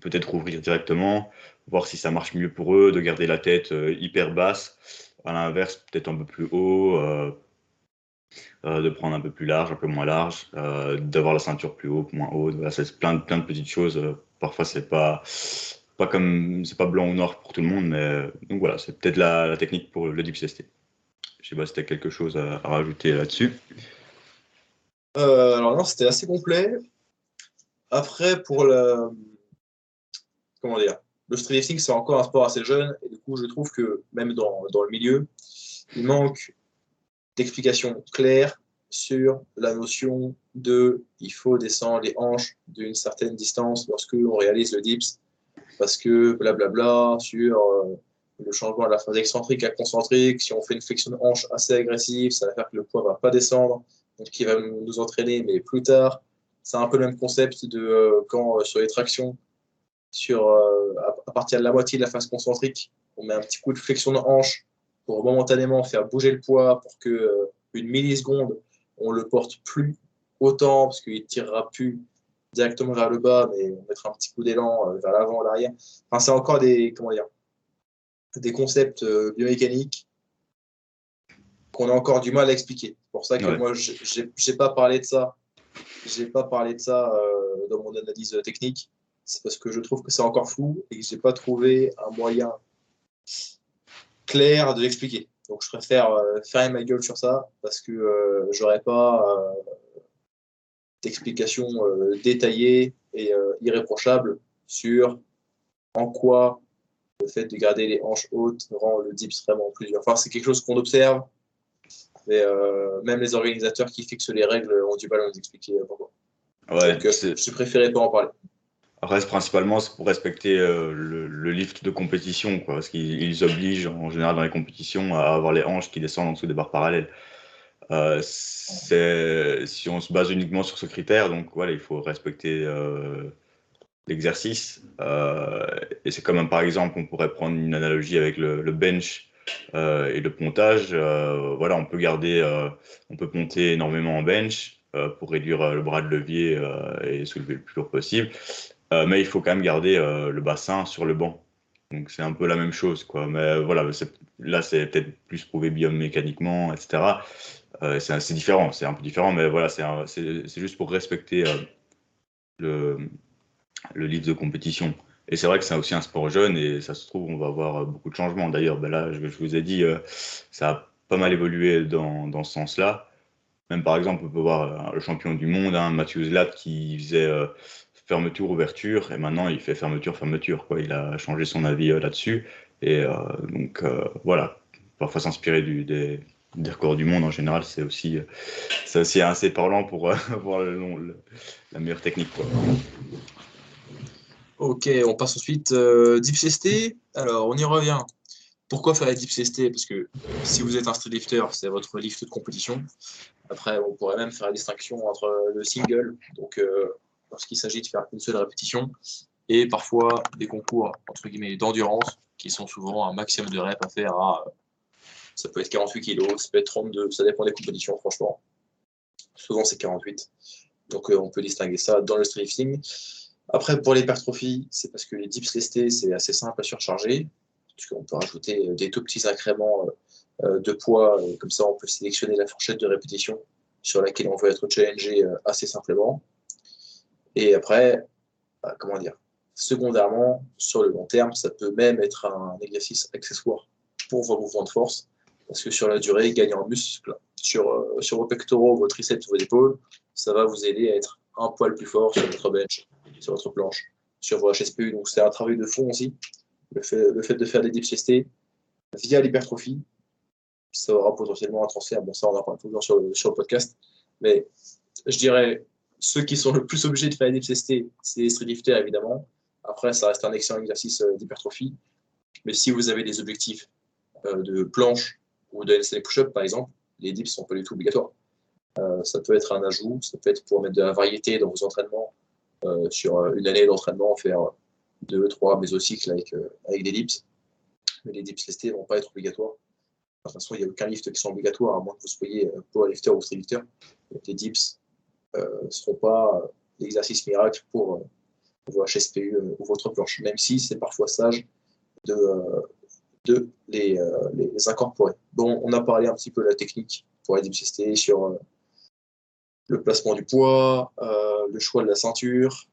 peut-être ouvrir directement, voir si ça marche mieux pour eux, de garder la tête euh, hyper basse. À l'inverse, peut-être un peu plus haut, euh, euh, de prendre un peu plus large, un peu moins large, d'avoir la ceinture plus haute, moins haute. c'est plein, plein de petites choses. parfois, c'est pas pas comme c'est pas blanc ou noir pour tout le monde, mais donc voilà, c'est peut-être la, technique pour le dips ST. Je sais pas si tu as quelque chose à, rajouter là-dessus. alors non, c'était assez complet. Après, pour la comment dire, le streetlifting, c'est encore un sport assez jeune, et du coup, je trouve que même dans, dans le milieu, il manque d'explications claires sur la notion de il faut descendre les hanches d'une certaine distance lorsque on réalise le dips, parce que blablabla sur euh, le changement de la phase excentrique à concentrique, si on fait une flexion de hanche assez agressive, ça va faire que le poids va pas descendre, donc qui va nous entraîner, mais plus tard. C'est un peu le même concept de euh, quand euh, sur les tractions, sur, euh, à, partir de la moitié de la phase concentrique, on met un petit coup de flexion de hanche pour momentanément faire bouger le poids pour que euh, une milliseconde, on le porte plus autant parce qu'il tirera plus directement vers le bas, mais on mettra un petit coup d'élan euh, vers l'avant, l'arrière. Enfin, c'est encore des, comment dire, des concepts biomécaniques qu'on a encore du mal à expliquer. C'est pour ça que moi, je n'ai pas parlé de ça. J'ai pas parlé de ça dans mon analyse technique c'est parce que je trouve que c'est encore flou et que je n'ai pas trouvé un moyen clair de l'expliquer. Donc je préfère euh, faire ma gueule sur ça parce que euh, j'aurais pas euh, d'explication détaillée et irréprochable sur en quoi le fait de garder les hanches hautes rend le dips vraiment plus dur. Enfin, c'est quelque chose qu'on observe, mais même les organisateurs qui fixent les règles ont du mal à nous expliquer pourquoi. Ouais, Donc, je préféré pas en parler reste principalement pour respecter euh, le, lift de compétition, quoi, parce qu'ils obligent en général dans les compétitions à avoir les hanches qui descendent en dessous des barres parallèles. Euh, si on se base uniquement sur ce critère, donc voilà, il faut respecter euh, l'exercice. et c'est comme par exemple, on pourrait prendre une analogie avec le, bench et le pontage. voilà, on peut garder, on peut monter énormément en bench pour réduire le bras de levier et soulever le plus lourd possible. Euh, mais il faut quand même garder euh, le bassin sur le banc. Donc c'est un peu la même chose, quoi. Mais voilà, là c'est peut-être plus prouvé biomécaniquement, etc. Euh, c'est différent, c'est un peu différent, mais voilà, c'est juste pour respecter le, le livre de compétition. Et c'est vrai que c'est aussi un sport jeune et ça se trouve, on va avoir beaucoup de changements. D'ailleurs, ben là, je, vous ai dit, ça a pas mal évolué dans, dans ce sens-là. Même par exemple, on peut voir le champion du monde, hein, Mathieu Zlat, qui faisait fermeture, ouverture, et maintenant il fait fermeture, fermeture. Quoi. Il a changé son avis euh, là-dessus. Et euh, donc euh, voilà, parfois s'inspirer des, records du monde en général, c'est aussi, c'est aussi assez parlant pour avoir la meilleure technique. Quoi. Ok, on passe ensuite Dips ST. Alors on y revient. Pourquoi faire la Dips ST Parce que si vous êtes un street lifter, c'est votre lift de compétition. Après, on pourrait même faire la distinction entre le single, donc lorsqu'il s'agit de faire une seule répétition, et parfois des concours entre guillemets d'endurance qui sont souvent un maximum de reps à faire à ça peut être 48 kg, ça peut être 32, ça dépend des compétitions franchement. Souvent c'est 48. Donc euh, on peut distinguer ça dans le strifting. Après pour l'hypertrophie, c'est parce que les dips lestés c'est assez simple à surcharger, puisqu'on peut rajouter des tout petits incréments euh, de poids, comme ça on peut sélectionner la fourchette de répétition sur laquelle on veut être challengé euh, assez simplement. Et après, bah, comment dire, secondairement, sur le long terme, ça peut même être un exercice accessoire pour vos mouvements de force, parce que sur la durée, gagner en muscle sur, euh, sur vos pectoraux, vos triceps, vos épaules, ça va vous aider à être un poil plus fort sur votre bench, sur votre planche, sur vos HSPU. Donc c'est un travail de fond aussi. Le fait, de faire des dips via l'hypertrophie, ça aura potentiellement un transfert. Bon, ça, on en parle toujours sur le, sur le podcast. Mais je dirais, ceux qui sont le plus obligés de faire des dips c'est les streetlifters, évidemment. Après, ça reste un excellent exercice euh, d'hypertrophie. Mais si vous avez des objectifs euh, de planche ou de handstand push-up, par exemple, les dips sont pas du tout obligatoires. Euh, ça peut être un ajout, ça peut être pour mettre de la variété dans vos entraînements. sur une année d'entraînement, faire deux, trois mésocycles avec, avec des dips. Mais les dips lestés ne vont pas être obligatoires. De toute façon, il n'y a aucun lift qui sont obligatoires, à moins que vous soyez powerlifter ou streetlifter. Les dips ne euh, seront pas euh, l'exercice miracle pour vos HSPU ou votre planche, même si c'est parfois sage de, les, incorporer. Bon, on a parlé un petit peu de la technique pour les dips ST sur le placement du poids, le choix de la ceinture.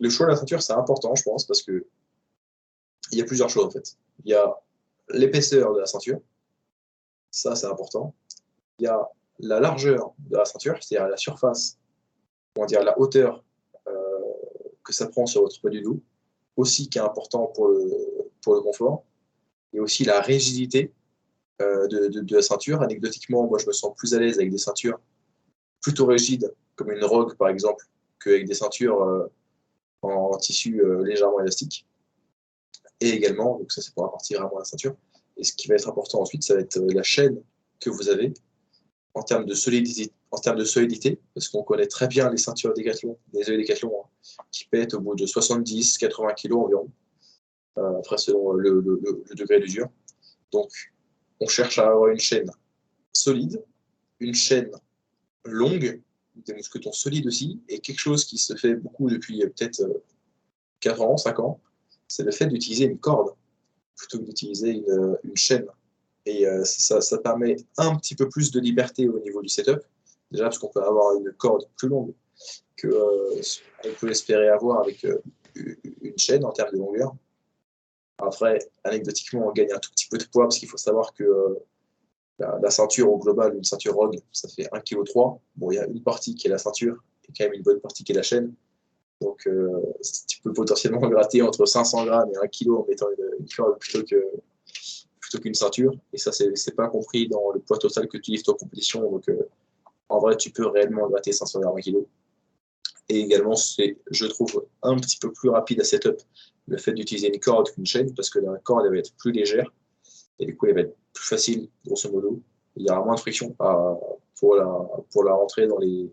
Le choix de la ceinture, c'est important, je pense, parce que il y a plusieurs choses en fait. Il y a l'épaisseur de la ceinture, ça c'est important. Il y a la largeur de la ceinture, c'est-à-dire la surface, dire la hauteur euh, que ça prend sur votre du dos, aussi qui est important pour le, pour confort, et aussi la rigidité euh, de, la ceinture. Anecdotiquement, moi je me sens plus à l'aise avec des ceintures plutôt rigides, comme une Rogue par exemple, qu'avec des ceintures euh, en, tissu légèrement élastique. Et également, donc ça c'est pour la partie vraiment la ceinture, et ce qui va être important ensuite, ça va être la chaîne que vous avez en termes de solidité, en termes de solidité parce qu'on connaît très bien les ceintures Décathlon, les œufs Décathlon, hein, qui pètent au bout de 70-80 kg environ, euh, après selon le, degré d'usure. Donc, on cherche à avoir une chaîne solide, une chaîne longue, des mousquetons solides aussi, et quelque chose qui se fait beaucoup depuis euh, peut-être 4 ans, 5 ans, c'est le fait d'utiliser une corde plutôt que d'utiliser une, chaîne. Et euh, ça, permet un petit peu plus de liberté au niveau du setup. Déjà parce qu'on peut avoir une corde plus longue que euh, qu'on peut espérer avoir avec euh, une chaîne en termes de longueur. Après, anecdotiquement, on gagne un tout petit peu de poids parce qu'il faut savoir que la, ceinture au global, une ceinture Rogue, ça fait 1,3 kg. Bon, il y a une partie qui est la ceinture et quand même une bonne partie qui est la chaîne. Donc, euh, tu peux potentiellement gratter entre 500 grammes et 1 kg en mettant une, corde plutôt qu'une ceinture. Et ça, c'est pas compris dans le poids total que tu livres en compétition. Donc, euh, en vrai, tu peux réellement gratter 500 grammes 1 kg. Et également, c'est, je trouve, un petit peu plus rapide à setup le fait d'utiliser une corde qu'une chaîne parce que la corde, va être plus légère et du coup, elle va être plus facile, grosso modo. Il y aura moins de friction pour, la, pour la rentrée dans les,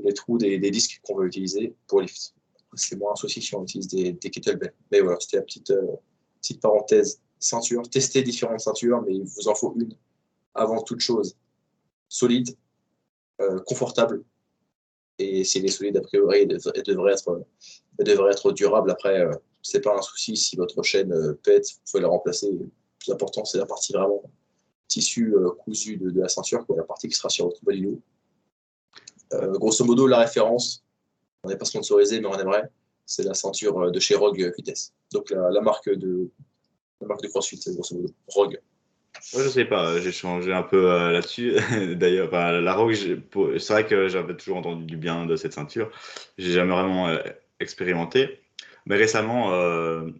les trous des, disques qu'on va utiliser pour lift. C'est moins un souci si on utilise des, kettlebells. Mais voilà, c'était la petite, euh, petite parenthèse. Ceinture, tester différentes ceintures, mais il vous en faut une avant toute chose. Solide, confortable. Et si elle est solide, a priori, elle devrait être, devrait être durable. Après, euh, c'est pas un souci si votre chaîne pète, vous pouvez la remplacer. Le plus important, c'est la partie vraiment tissu cousu de, la ceinture, quoi, la partie qui sera sur votre. Euh, grosso modo, la référence, on n'est pas sponsorisé, mais on aimerait, c'est la ceinture euh, de chez Rogue Vitesse. Donc la, marque de la marque de CrossFit, grosso modo, Rogue. Moi, je sais pas, j'ai changé un peu euh, là-dessus. D'ailleurs, la Rogue, c'est vrai que j'avais toujours entendu du bien de cette ceinture. J'ai jamais vraiment expérimenté. Mais récemment,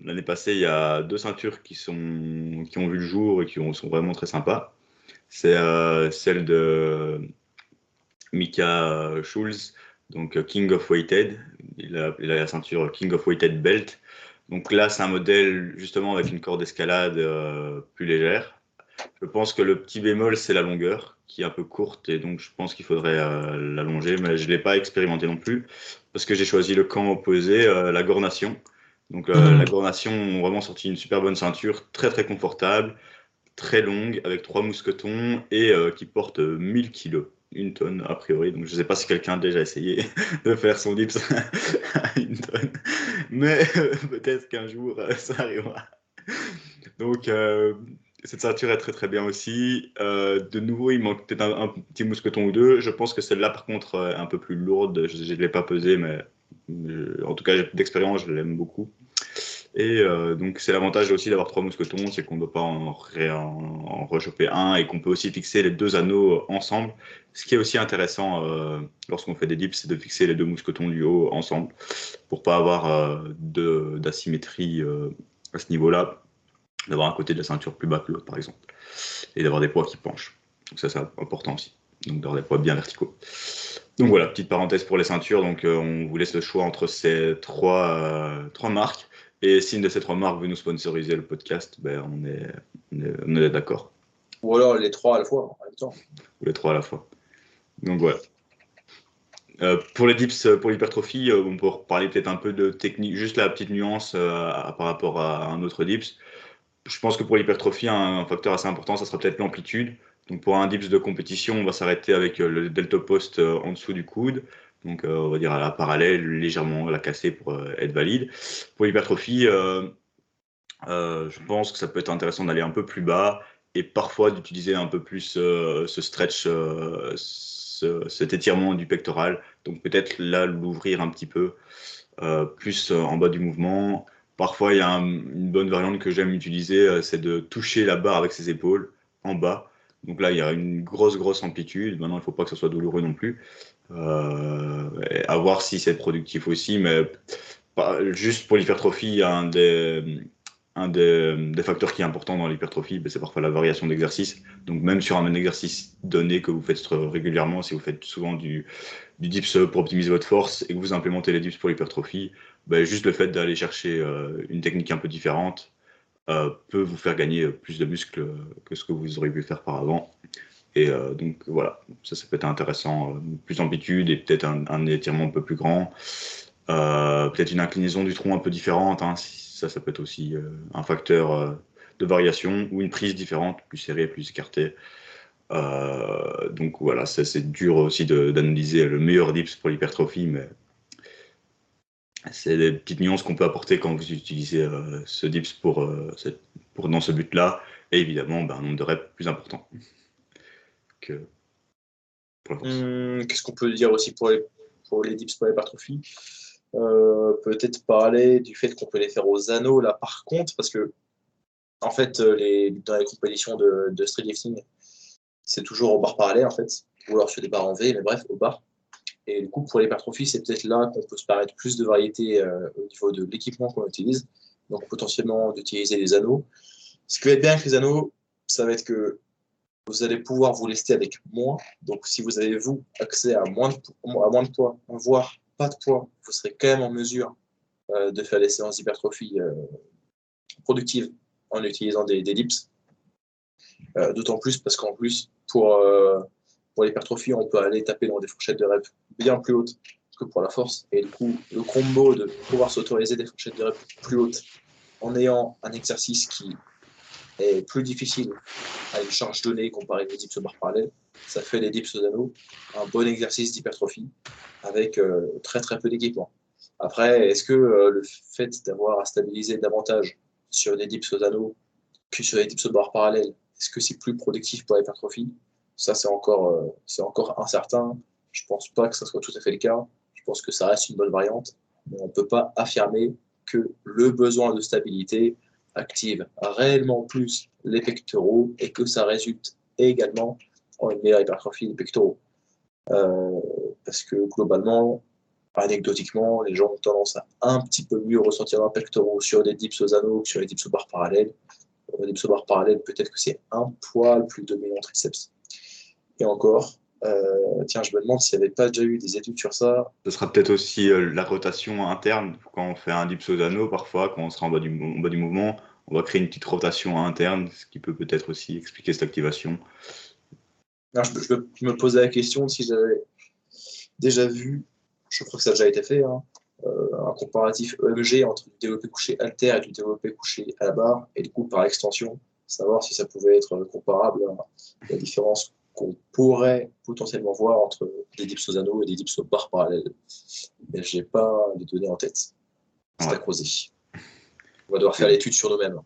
l'année passée, il y a deux ceintures qui, sont, qui ont vu le jour et qui sont vraiment très sympas. C'est celle de Mika Schulz, donc euh, King of Weighted. Il a, la ceinture King of Weighted Belt. Donc là, c'est un modèle justement avec une corde d'escalade euh, plus légère. Je pense que le petit bémol, c'est la longueur, qui est un peu courte, et donc je pense qu'il faudrait euh, l'allonger, mais je ne l'ai pas expérimenté non plus, parce que j'ai choisi le camp opposé, euh, la Gornation. Donc mhm. la Gornation ont vraiment sorti une super bonne ceinture, très très confortable, très longue, avec trois mousquetons, et qui porte 1000 kilos une tonne a priori. Donc je ne sais pas si quelqu'un a déjà essayé de faire son dips à une tonne, mais peut-être qu'un jour ça arrivera. Donc euh, cette ceinture est très très bien aussi. Euh, de nouveau, il manque peut-être un, petit mousqueton ou deux. Je pense que celle-là par contre est un peu plus lourde. Je ne l'ai pas pesée, mais en tout cas d'expérience, je l'aime beaucoup. Et euh, donc, c'est l'avantage aussi d'avoir trois mousquetons, c'est qu'on ne doit pas en, en, rechoper un et qu'on peut aussi fixer les deux anneaux ensemble. Ce qui est aussi intéressant euh, lorsqu'on fait des dips, c'est de fixer les deux mousquetons du haut ensemble pour pas avoir euh, d'asymétrie à ce niveau-là, d'avoir un côté de la ceinture plus bas que l'autre, par exemple, et d'avoir des poids qui penchent. Donc, ça, c'est important aussi. Donc, d'avoir des poids bien verticaux. Donc voilà, petite parenthèse pour les ceintures. Donc on vous laisse le choix entre ces trois, trois marques. Et si une de ces trois marques veut nous sponsoriser le podcast, ben on est, on est, d'accord. Ou alors les trois à la fois, en même temps. Ou les trois à la fois. Donc voilà. Euh, pour les dips, pour l'hypertrophie, euh, on peut parler peut-être un peu de technique, juste la petite nuance euh, par rapport à un autre dips. Je pense que pour l'hypertrophie, un, facteur assez important, ça sera peut-être l'amplitude. Donc pour un dips de compétition, on va s'arrêter avec le delta post en dessous du coude donc euh, on va dire à la parallèle, légèrement la casser pour euh, être valide. Pour l'hypertrophie, euh, je pense que ça peut être intéressant d'aller un peu plus bas et parfois d'utiliser un peu plus ce stretch, cet étirement du pectoral. Donc peut-être là l'ouvrir un petit peu plus en bas du mouvement. Parfois, il y a une bonne variante que j'aime utiliser, c'est de toucher la barre avec ses épaules en bas. Donc là, il y a une grosse, grosse amplitude. Maintenant, il ne faut pas que ce soit douloureux non plus. Euh, à voir si c'est productif aussi, mais juste pour l'hypertrophie, un des, un des, facteurs qui est important dans l'hypertrophie, ben, c'est parfois la variation d'exercice. Donc même sur un exercice donné que vous faites régulièrement, si vous faites souvent du, du dips pour optimiser votre force et que vous implémentez les dips pour l'hypertrophie, ben, juste le fait d'aller chercher euh, une technique un peu différente euh, peut vous faire gagner plus de muscles que ce que vous auriez pu faire par avant. Et euh, donc voilà, ça, ça peut être intéressant. Plus d'amplitude et peut-être un, étirement un peu plus grand. Peut-être une inclinaison du tronc un peu différente. Hein, ça, ça peut être aussi un facteur de variation ou une prise différente, plus serrée, plus écartée. donc voilà, c'est dur aussi d'analyser le meilleur dips pour l'hypertrophie, mais c'est des petites nuances qu'on peut apporter quand vous utilisez ce dips pour, pour dans ce but-là, et évidemment ben, un nombre de reps plus important. Hum, qu'est-ce qu'on peut dire aussi pour les, pour les dips pour l'hypertrophie euh, Peut-être parler du fait qu'on peut les faire aux anneaux là par contre, parce que en fait, euh, dans les compétitions de, de streetlifting, c'est toujours au bar parallèle en fait, ou alors sur des barres en V, mais bref, au bar. Et du coup, pour l'hypertrophie, c'est peut-être là qu'on peut se permettre plus de variété euh, au niveau de l'équipement qu'on utilise. Donc potentiellement d'utiliser les anneaux. Ce qui va être bien avec les anneaux, ça va être que vous allez pouvoir vous lester avec moins. Donc, si vous avez, vous, accès à moins de, poids, voire pas de poids, vous serez quand même en mesure euh, de faire des séances d'hypertrophie euh, productives en utilisant des, des dips. D'autant plus parce qu'en plus, pour, pour l'hypertrophie, on peut aller taper dans des fourchettes de reps bien plus hautes que pour la force. Et du coup, le combo de pouvoir s'autoriser des fourchettes de reps plus hautes en ayant un exercice qui est plus difficile à une charge donnée comparé aux dips barres parallèles. Ça fait des dips aux anneaux, un bon exercice d'hypertrophie avec euh, très très peu d'équipement. Après, est-ce que euh, le fait d'avoir à stabiliser davantage sur des dips aux anneaux que sur des dips aux barres parallèles, est-ce que c'est plus productif pour l'hypertrophie? Ça, c'est encore, euh, c'est encore incertain. Je pense pas que ça soit tout à fait le cas. Je pense que ça reste une bonne variante, mais on ne peut pas affirmer que le besoin de stabilité active réellement plus les pectoraux et que ça résulte également en une meilleure hypertrophie des pectoraux. Euh, parce que globalement, anecdotiquement, les gens ont tendance à un petit peu mieux ressentir leurs pectoraux sur des dips aux anneaux que sur les dips aux barres parallèles. Les dips aux barres parallèles, peut-être que c'est un poil plus dominant triceps. Et encore, euh, tiens, je me demande s'il n'y avait pas déjà eu des études sur ça. Ce sera peut-être aussi euh, la rotation interne quand on fait un dips aux anneaux, parfois, quand on sera en bas du, bas du mouvement, on va créer une petite rotation interne, ce qui peut peut-être aussi expliquer cette activation. je, me posais la question si j'avais déjà vu, je crois que ça a déjà été fait, hein, euh, un comparatif EMG entre du développé couché alter et du développé couché à la barre, et du coup par extension, savoir si ça pouvait être comparable à la différence qu'on pourrait potentiellement voir entre des dips aux anneaux et des dips aux barres parallèles. Mais je n'ai pas les données en tête. C'est à creuser. On va devoir faire l'étude sur nous-mêmes.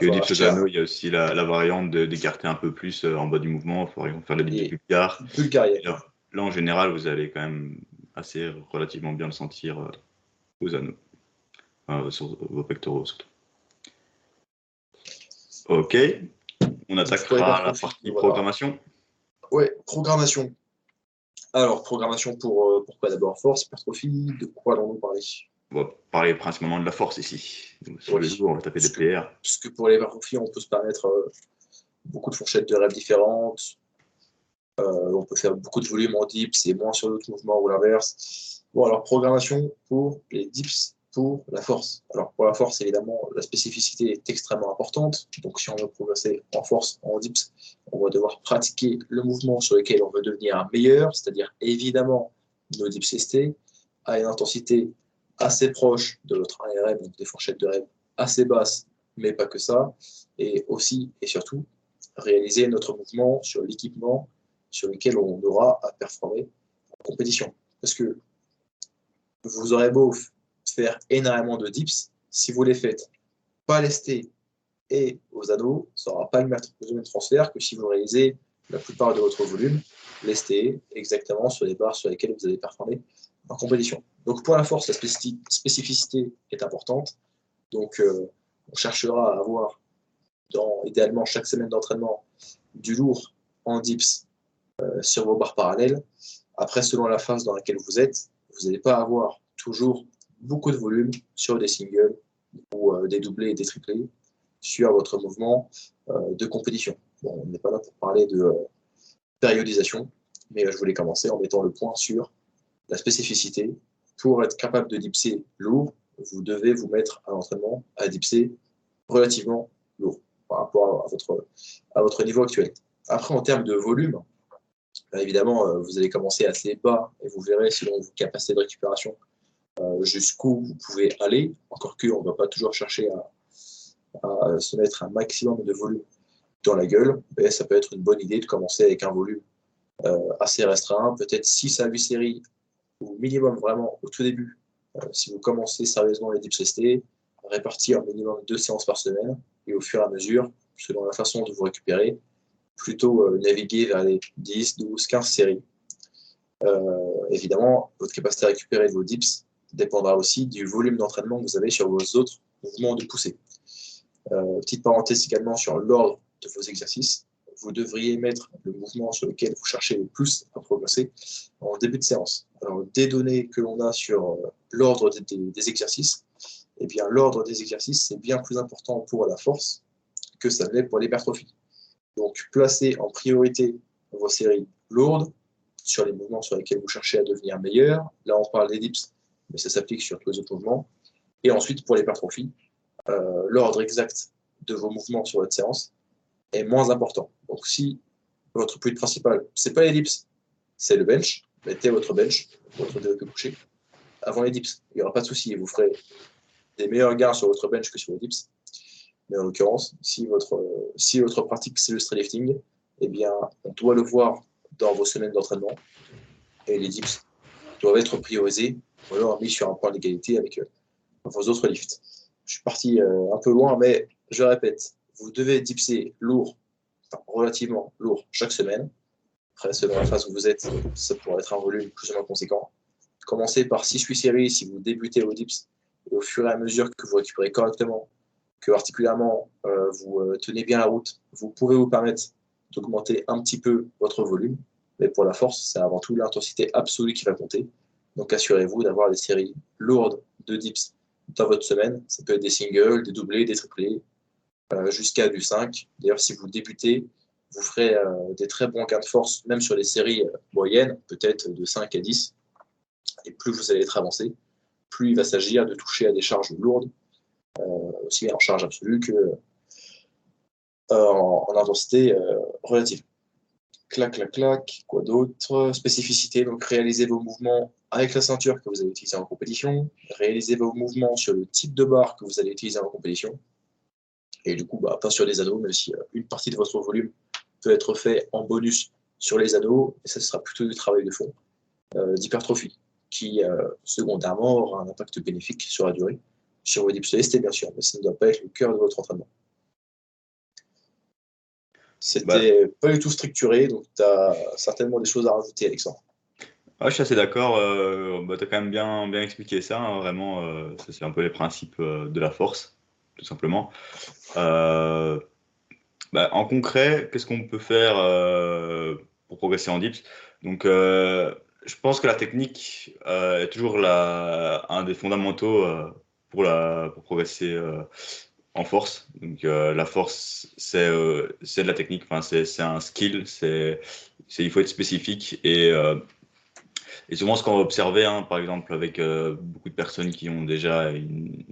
Il y a il y a aussi la, variante d'écarter un peu plus euh, en bas du mouvement. Il faudrait faire la dips bulgare. Là, là, en général, vous allez quand même assez relativement bien le sentir euh, aux anneaux, sur vos pectoraux surtout. Ok, on attaquera la partie programmation. Oui, programmation. Alors, programmation pour euh, pourquoi d'abord force, hypertrophie, de quoi allons-nous parler? On va parler principalement de la force ici. Sur les jours, on va taper des PR. Parce que pour l'hypertrophie, on peut se permettre euh, beaucoup de fourchettes de rêves différentes. Euh, on peut faire beaucoup de volume en dips et moins sur d'autres mouvements ou l'inverse. Bon, alors, programmation pour les dips pour la force. Alors pour la force, évidemment, la spécificité est extrêmement importante. Donc si on veut progresser en force, en dips, on va devoir pratiquer le mouvement sur lequel on veut devenir meilleur, c'est-à-dire évidemment nos dips ST à une intensité assez proche de notre ARM, donc des fourchettes de rêve assez basses, mais pas que ça. Et aussi et surtout, réaliser notre mouvement sur l'équipement sur lequel on aura à performer en compétition. Parce que vous aurez beau faire énormément de dips. Si vous les faites pas lestés et aux anneaux, ça n'aura pas le même transfert que si vous réalisez la plupart de votre volume lesté exactement sur les barres sur lesquelles vous allez performer en compétition. Donc pour la force, la spécificité est importante. Donc euh, on cherchera à avoir idéalement chaque semaine d'entraînement du lourd en dips euh, sur vos barres parallèles. Après, selon la phase dans laquelle vous êtes, vous n'allez pas avoir toujours beaucoup de volume sur des singles ou euh, des doublés et des triplés sur votre mouvement euh, de compétition. On n'est pas là pour parler de euh, périodisation, mais je voulais commencer en mettant le point sur la spécificité. Pour être capable de dipser lourd, vous devez vous mettre à l'entraînement à dipser relativement lourd par rapport à votre, à votre niveau actuel. Après, en termes de volume, évidemment, vous allez commencer assez bas et vous verrez selon vos capacités de récupération euh, jusqu'où vous pouvez aller. Encore que, on ne va pas toujours chercher à, se mettre un maximum de volume dans la gueule, mais ça peut être une bonne idée de commencer avec un volume euh, assez restreint, peut-être 6 à 8 séries au minimum vraiment au tout début. Euh, si vous commencez sérieusement les dips ST, répartir minimum deux séances par semaine et au fur et à mesure, selon la façon de vous récupérer, plutôt naviguer vers les 10, 12, 15 séries. évidemment, votre capacité à récupérer vos dips dépendra aussi du volume d'entraînement que vous avez sur vos autres mouvements de poussée. Euh, petite parenthèse également sur l'ordre de vos exercices. Vous devriez mettre le mouvement sur lequel vous cherchez le plus à progresser en début de séance. Alors, des données que l'on a sur euh, l'ordre des, exercices, eh bien, l'ordre des exercices, c'est bien plus important pour la force que ça l'est pour l'hypertrophie. Donc, placez en priorité vos séries lourdes sur les mouvements sur lesquels vous cherchez à devenir meilleur. Là, on parle des dips mais ça s'applique sur tous les autres mouvements. Et ensuite, pour l'hypertrophie, euh, l'ordre exact de vos mouvements sur votre séance est moins important. Donc, si votre point principal, c'est pas l'ellipse, c'est le bench, mettez votre bench, votre développé couché, avant les dips. Il n'y aura pas de souci, vous ferez des meilleurs gains sur votre bench que sur les dips. Mais en l'occurrence, si votre, si votre pratique c'est le lifting, eh bien, on doit le voir dans vos semaines d'entraînement. Et les dips doivent être priorisés ou alors mis sur un point d'égalité avec euh, vos autres lifts. Je suis parti euh, un peu loin, mais je répète, vous devez dipser lourd, relativement lourd chaque semaine. Après, selon la phase où vous êtes, ça pourrait être un volume plus ou moins conséquent. Commencez par 6-8 séries si vous débutez au dips. Et au fur et à mesure que vous récupérez correctement, que particulièrement euh, vous tenez bien la route, vous pouvez vous permettre d'augmenter un petit peu votre volume. Mais pour la force, c'est avant tout l'intensité absolue qui va compter. Donc assurez-vous d'avoir des séries lourdes de dips dans votre semaine. Ça peut être des singles, des doublés, des triplés, euh, jusqu'à du 5. D'ailleurs, si vous débutez, vous ferez euh, des très bons gains de force, même sur les séries euh, moyennes, peut-être de 5 à 10. Et plus vous allez être avancé, plus il va s'agir de toucher à des charges lourdes aussi en charge absolue que en, intensité relative. Clac, clac, clac. Quoi d'autre? Spécificité, donc réalisez vos mouvements avec la ceinture que vous allez utiliser en compétition. Réalisez vos mouvements sur le type de barre que vous allez utiliser en compétition. Et du coup, bah, pas sur les ados, mais si une partie de votre volume peut être fait en bonus sur les ados, et ça sera plutôt du travail de fond euh, d'hypertrophie, qui euh, secondairement aura un impact bénéfique sur la durée, sur vos dips ST bien sûr, mais ça ne doit pas être le cœur de votre entraînement. C'était bah. pas du tout structuré, donc tu as certainement des choses à rajouter, Alexandre. Je suis assez d'accord. Euh, bah, tu as quand même bien, bien expliqué ça. Hein, vraiment, c'est un peu les principes de la force, tout simplement. Bah, en concret, qu'est-ce qu'on peut faire pour progresser en dips? Donc, je pense que la technique est toujours la, un des fondamentaux pour, la, pour progresser en force. Donc euh, la force, c'est euh, de la technique, enfin, c'est un skill, c'est il faut être spécifique. Et, euh, et souvent, ce qu'on va observer, hein, par exemple, avec beaucoup de personnes qui ont déjà une,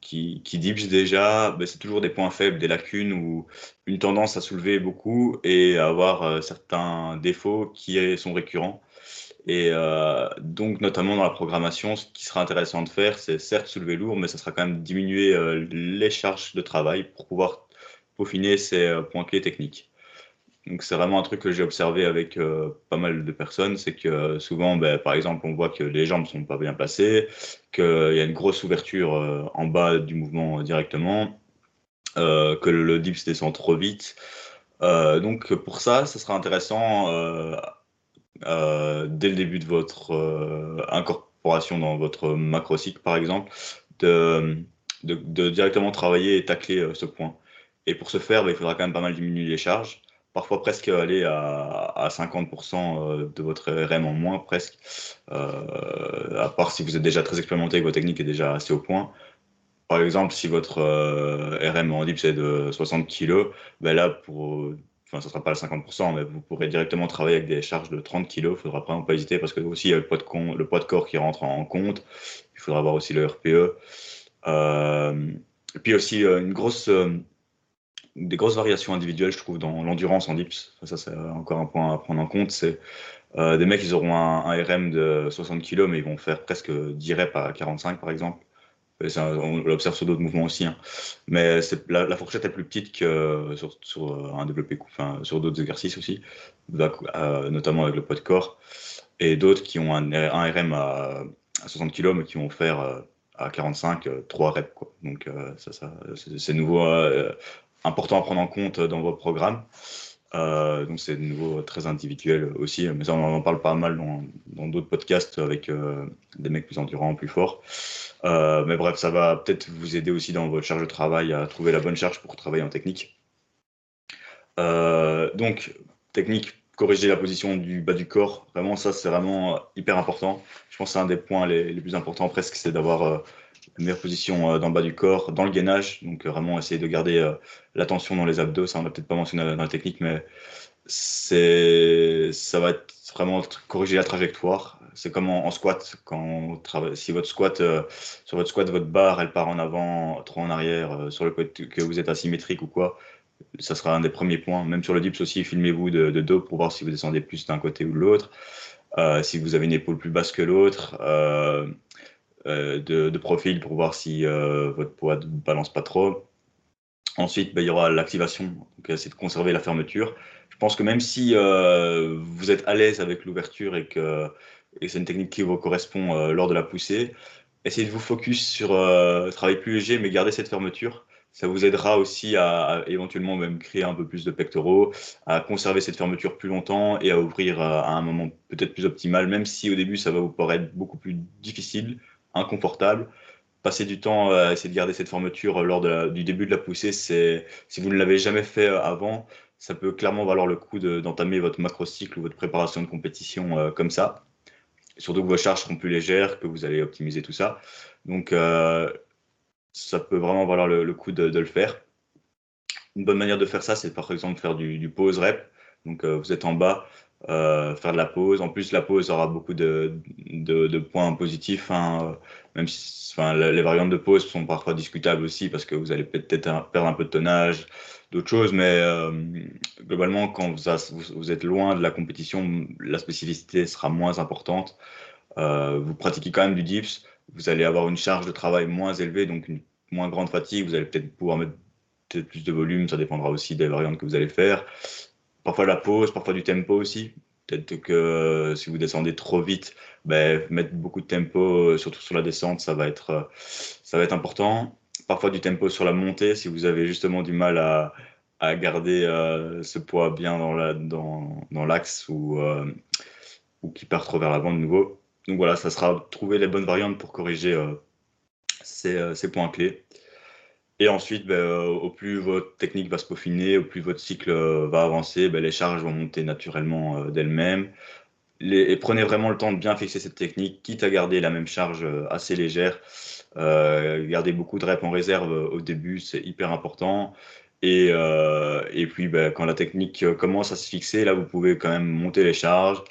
qui, qui dips déjà, ben, c'est toujours des points faibles, des lacunes ou une tendance à soulever beaucoup et à avoir certains défauts qui sont récurrents. Et euh, donc, notamment dans la programmation, ce qui sera intéressant de faire, c'est certes soulever lourd, mais ça sera quand même diminuer euh, les charges de travail pour pouvoir peaufiner ces euh, points clés techniques. Donc, c'est vraiment un truc que j'ai observé avec pas mal de personnes, c'est que souvent, ben, par exemple, on voit que les jambes ne sont pas bien placées, qu'il y a une grosse ouverture en bas du mouvement directement, que le dips descend trop vite. donc, pour ça, ce sera intéressant euh, dès le début de votre euh, incorporation dans votre macrocycle, par exemple, de, directement travailler et tacler euh, ce point. Et pour ce faire, bah, il faudra quand même pas mal diminuer les charges, parfois presque aller à, à 50% de votre RM en moins, presque, à part si vous êtes déjà très expérimenté et que votre technique est déjà assez au point. Par exemple, si votre RM en dips est de 60 kg, ben là, pour enfin, ne sera pas à 50%, mais vous pourrez directement travailler avec des charges de 30 kg. Il ne faudra vraiment pas hésiter parce que aussi il y a le poids de, le poids de corps qui rentre en compte. Il faudra avoir aussi le RPE. Euh, et puis aussi euh, une grosse, euh, des grosses variations individuelles, je trouve, dans l'endurance en dips. Ça, c'est encore un point à prendre en compte. C'est des mecs, ils auront un, RM de 60 kg, mais ils vont faire presque 10 reps à 45, par exemple on l'observe sur d'autres mouvements aussi. Hein. Mais la, fourchette est plus petite que sur, euh, un développé, enfin, sur d'autres exercices aussi, euh, notamment avec le poids de corps. Et d'autres qui ont un, RM à, 60 kg, mais qui vont faire euh, à 45, 3 reps. Quoi. Donc, ça, ça c'est nouveau, important à prendre en compte dans votre programme. Euh, donc c'est de nouveau très individuel aussi, mais ça on en parle pas mal dans d'autres podcasts avec euh, des mecs plus endurants, plus forts. Euh, mais bref, ça va peut-être vous aider aussi dans votre charge de travail à trouver la bonne charge pour travailler en technique. donc technique, corriger la position du bas du corps, vraiment ça c'est vraiment hyper important. Je pense que c'est un des points les plus importants presque, c'est d'avoir meilleure position euh, dans le bas du corps, dans le gainage. Donc euh, vraiment essayer de garder euh, la tension dans les abdos. Ça, on n'a peut-être pas mentionné dans la technique, mais c'est ça va être vraiment corriger la trajectoire. C'est comme en, squat, quand si votre squat, sur votre squat, votre barre, elle part en avant, trop en arrière, sur le côté que vous êtes asymétrique ou quoi, ça sera un des premiers points. Même sur le dips aussi, filmez-vous de, dos pour voir si vous descendez plus d'un côté ou de l'autre. si vous avez une épaule plus basse que l'autre, euh, de, profil pour voir si euh, votre poids ne balance pas trop. Ensuite, ben, il y aura l'activation, donc essayer de conserver la fermeture. Je pense que même si euh, vous êtes à l'aise avec l'ouverture et que, c'est une technique qui vous correspond lors de la poussée, essayez de vous focus sur travailler plus léger, mais garder cette fermeture. Ça vous aidera aussi à, éventuellement même créer un peu plus de pectoraux, à conserver cette fermeture plus longtemps et à ouvrir à un moment peut-être plus optimal, même si au début ça va vous paraître beaucoup plus difficile inconfortable. Passer du temps à essayer de garder cette fermeture lors du début de la poussée, c'est si vous ne l'avez jamais fait avant, ça peut clairement valoir le coup d'entamer votre macro-cycle ou votre préparation de compétition euh, comme ça. Surtout que vos charges seront plus légères, que vous allez optimiser tout ça. Donc, euh, ça peut vraiment valoir le, coup de, le faire. Une bonne manière de faire ça, c'est par exemple faire du, pause rep. Donc, euh, vous êtes en bas, faire de la pause. En plus, la pause aura beaucoup de, points positifs, hein, même si enfin, les variantes de pause sont parfois discutables aussi parce que vous allez peut-être perdre un peu de tonnage, d'autres choses, mais globalement, quand vous, êtes loin de la compétition, la spécificité sera moins importante. vous pratiquez quand même du dips, vous allez avoir une charge de travail moins élevée, donc une moins grande fatigue, vous allez peut-être pouvoir mettre plus de volume, ça dépendra aussi des variantes que vous allez faire. Parfois la pause, parfois du tempo aussi. Peut-être que euh, si vous descendez trop vite, ben, mettre beaucoup de tempo, euh, surtout sur la descente, ça va être, euh, ça va être important. Parfois du tempo sur la montée, si vous avez justement du mal à, garder ce poids bien dans l'axe ou, qui part trop vers l'avant de nouveau. Donc voilà, ça sera trouver les bonnes variantes pour corriger ces points clés. Et ensuite, ben, euh, au plus votre technique va se peaufiner, au plus votre cycle euh, va avancer, ben, les charges vont monter naturellement euh, d'elles-mêmes. Et prenez vraiment le temps de bien fixer cette technique, quitte à garder la même charge assez légère. gardez beaucoup de reps en réserve au début, c'est hyper important. Et, et puis, ben, quand la technique commence à se fixer, là, vous pouvez quand même monter les charges.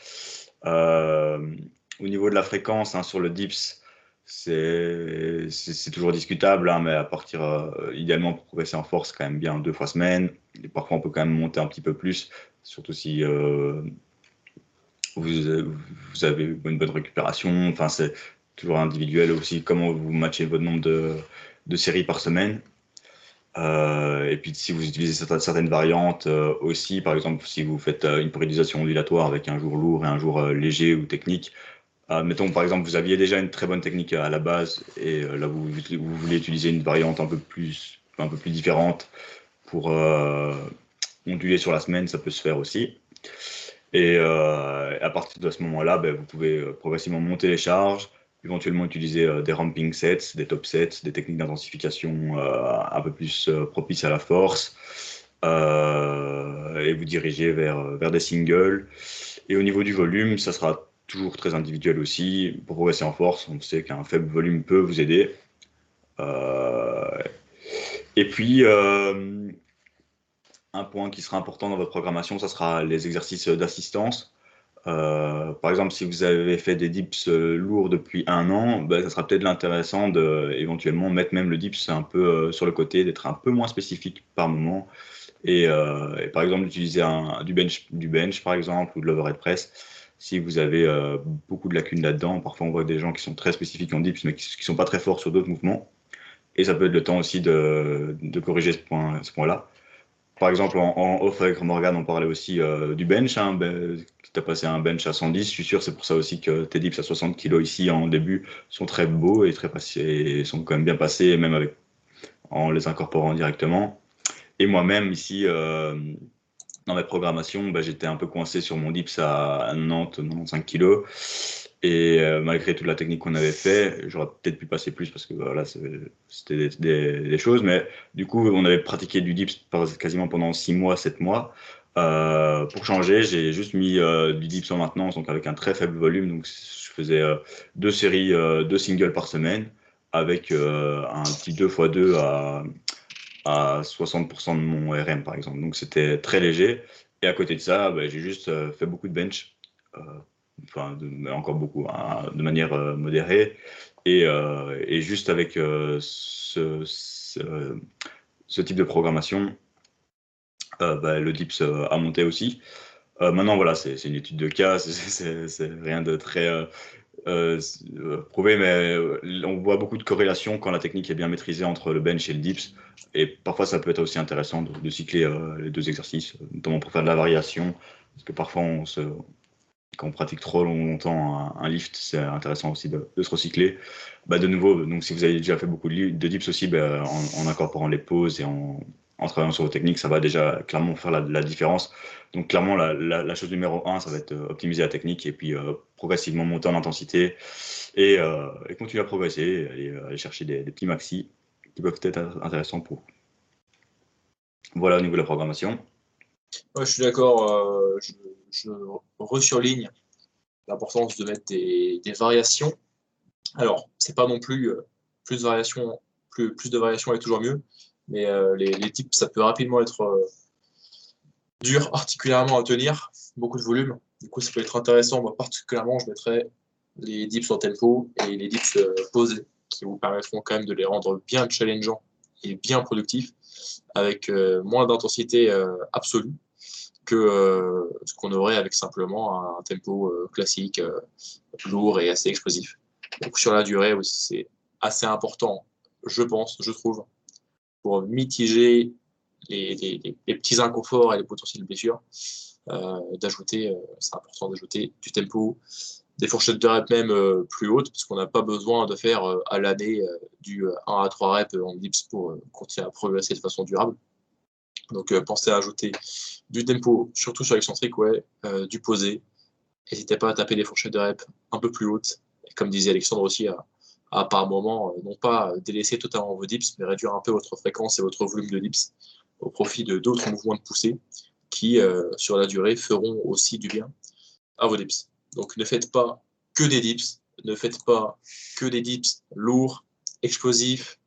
au niveau de la fréquence, hein, sur le dips, c'est toujours discutable, hein, mais à partir, euh, idéalement, pour progresser en force, quand même bien deux fois semaine. Et parfois, on peut quand même monter un petit peu plus, surtout si euh, vous, avez une bonne récupération. Enfin, c'est toujours individuel aussi, comment vous matchez votre nombre de, de séries par semaine. Euh, et puis, si vous utilisez certaines variantes aussi, par exemple, si vous faites une périodisation ondulatoire avec un jour lourd et un jour léger ou technique, euh, mettons par exemple, vous aviez déjà une très bonne technique à la base et euh, là vous, vous, voulez utiliser une variante un peu plus, un peu plus différente pour euh, onduler sur la semaine, ça peut se faire aussi. Et à partir de ce moment-là, ben, vous pouvez progressivement monter les charges, éventuellement utiliser des ramping sets, des top sets, des techniques d'intensification un peu plus propices à la force, et vous diriger vers, vers des singles. Et au niveau du volume, ça sera toujours très individuel aussi. Pour progresser en force, on sait qu'un faible volume peut vous aider. Euh, et puis, euh, un point qui sera important dans votre programmation, ça sera les exercices d'assistance. Euh, par exemple, si vous avez fait des dips lourds depuis un an, ben, ça sera peut-être intéressant de éventuellement mettre même le dips un peu sur le côté, d'être un peu moins spécifique par moment. Et, par exemple, d'utiliser du bench, du bench, par exemple, ou de l'overhead press si vous avez euh, beaucoup de lacunes là-dedans. Parfois, on voit des gens qui sont très spécifiques en dips, mais qui ne sont pas très forts sur d'autres mouvements. Et ça peut être le temps aussi de, corriger ce point-là. Ce point Par exemple, en, off avec Morgan, on parlait aussi euh, du bench. Hein, ben, tu as passé un bench à 110, je suis sûr, c'est pour ça aussi que tes dips à 60 kg ici en début sont très beaux et, très sont quand même bien passés, même avec, en les incorporant directement. Et moi-même, ici, euh, dans mes programmations, bah, j'étais un peu coincé sur mon dips à 90, 95 kg. Et euh, malgré toute la technique qu'on avait fait, j'aurais peut-être pu passer plus parce que voilà, c'était des, choses. Mais du coup, on avait pratiqué du dips quasiment pendant 6 mois, 7 mois. Euh, pour changer, j'ai juste mis euh, du dips en maintenance, donc avec un très faible volume. Donc je faisais deux séries, deux singles par semaine, avec un petit 2x2 à, à 60% de mon RM par exemple. Donc c'était très léger. Et à côté de ça, bah, j'ai juste euh, fait beaucoup de bench, euh, enfin encore beaucoup, hein, de manière euh, modérée. Et, et, juste avec ce, type de programmation, bah, le DIPS a monté aussi. maintenant, voilà, c'est une étude de cas, c'est rien de très euh, euh, mais euh, on voit beaucoup de corrélations quand la technique est bien maîtrisée entre le bench et le dips. Et parfois, ça peut être aussi intéressant de, cycler les deux exercices, notamment pour faire de la variation. Parce que parfois, quand on pratique trop longtemps un, lift, c'est intéressant aussi de, se recycler. Bah, de nouveau, donc si vous avez déjà fait beaucoup de, dips aussi, bah, en, incorporant les pauses et en, en travaillant sur vos techniques, ça va déjà clairement faire la, différence. Donc clairement, la, chose numéro un, ça va être euh, optimiser la technique et puis euh, progressivement monter en intensité et, euh, continuer à progresser, et aller, chercher des, petits maxi qui peuvent être intéressants pour vous. Voilà au niveau de la programmation. je suis d'accord, je, je resurligne l'importance de mettre des, variations. Alors, c'est pas non plus plus de variations, plus, plus de variations est toujours mieux, mais euh, les, types, ça peut rapidement être euh, dur articulairement à tenir, beaucoup de volume. Du coup, ça peut être intéressant. Moi, particulièrement, je mettrais les dips en tempo et les dips euh, posés qui vous permettront quand même de les rendre bien challengeants et bien productifs avec moins d'intensité absolue que ce qu'on aurait avec simplement un tempo classique, lourd et assez explosif. Donc sur la durée aussi, c'est assez important, je pense, je trouve, pour mitiger les, petits inconforts et les potentielles blessures, d'ajouter, c'est important d'ajouter du tempo, des fourchettes de reps même euh, plus hautes, parce qu'on n'a pas besoin de faire euh, à l'année euh, du 1 à 3 reps en dips pour continuer à progresser de façon durable. Donc pensez à ajouter du tempo, surtout sur l'excentrique, ouais, du posé. N'hésitez pas à taper des fourchettes de reps un peu plus hautes. Comme disait Alexandre aussi, par moment, non pas délaisser totalement vos dips, mais réduire un peu votre fréquence et votre volume de dips au profit de d'autres mouvements de poussée qui, sur la durée, feront aussi du bien à vos dips. Donc ne faites pas que des dips, ne faites pas que des dips lourds, explosifs,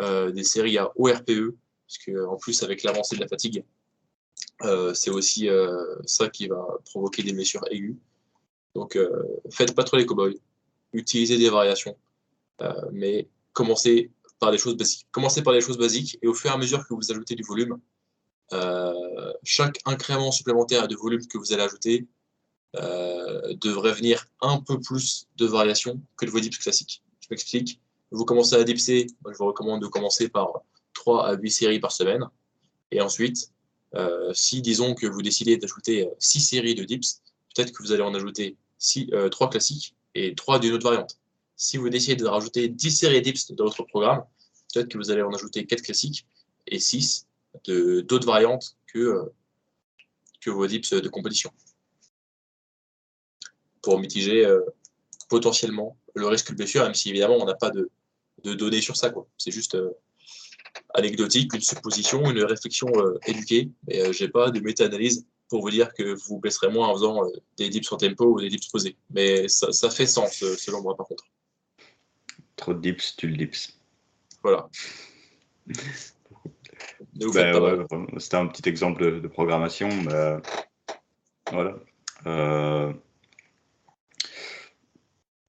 euh, des séries à ORPE, parce qu'en plus avec l'avancée de la fatigue, euh, c'est aussi euh, ça qui va provoquer des blessures aiguës. Donc faites pas trop les cowboys, utilisez des variations, mais commencez par des choses basiques. Commencez par les choses basiques et au fur et à mesure que vous ajoutez du volume, chaque incrément supplémentaire de volume que vous allez ajouter euh, devrait venir un peu plus de variation que le dips classique. Je m'explique. Vous commencez à dipser, je vous recommande de commencer par 3 à 8 séries par semaine. Et ensuite, euh, si disons que vous décidez d'ajouter 6 séries de dips, peut-être que vous allez en ajouter 6, 3 euh, classiques et 3 d'une autre variante. Si vous décidez de rajouter 10 séries de dips dans votre programme, peut-être que vous allez en ajouter 4 classiques et 6 d'autres variantes que, que vos dips de compétition pour mitiger euh, potentiellement le risque de blessure, même si évidemment on n'a pas de, données sur ça. C'est juste euh, anecdotique, une supposition, une réflexion euh, éduquée, mais j'ai pas de méta-analyse pour vous dire que vous blesserez moins en faisant des dips en tempo ou des dips posés. Mais ça, fait sens selon moi par contre. Trop de dips, tu le dips. Voilà. Ben C'était un petit exemple de, programmation. voilà.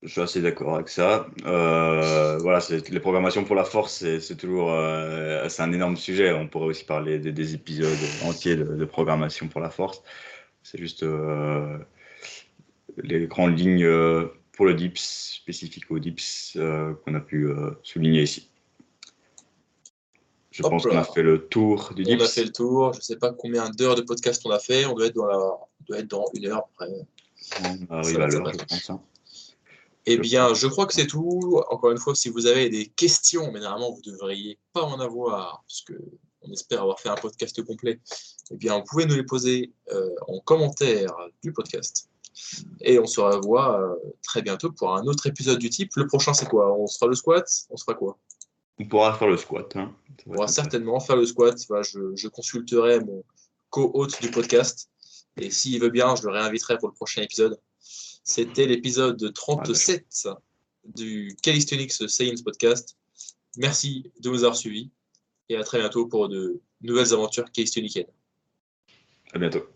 Je suis assez d'accord avec ça. Euh, voilà, les programmations pour la force, c'est toujours euh, c'est un énorme sujet. On pourrait aussi parler des, épisodes entiers de, programmation pour la force. C'est juste euh, les grandes lignes pour le DIPS, spécifiques au DIPS, qu'on a pu souligner ici. Je pense qu'on a fait le tour du DIPS. On a fait le tour. Je ne sais pas combien d'heures de podcast on a fait. On doit être dans, la... doit être dans une heure après. On arrive à l'heure, je pense. Hein. Eh bien, je crois que c'est tout. Encore une fois, si vous avez des questions, mais normalement, vous ne devriez pas en avoir, parce que on espère avoir fait un podcast complet, eh bien, vous pouvez nous les poser euh, en commentaire du podcast. Et on se revoit euh, très bientôt pour un autre épisode du type. Le prochain, c'est quoi? On sera le squat? On sera quoi? On pourra faire le squat. Hein. On pourra certainement faire le squat. je, je consulterai mon co-hôte du podcast. Et s'il veut bien, je le réinviterai pour le prochain épisode. C'était l'épisode 37 du Calisthenics Science Podcast. Merci de nous avoir suivis et à très bientôt pour de nouvelles aventures calisthéniciennes. À bientôt.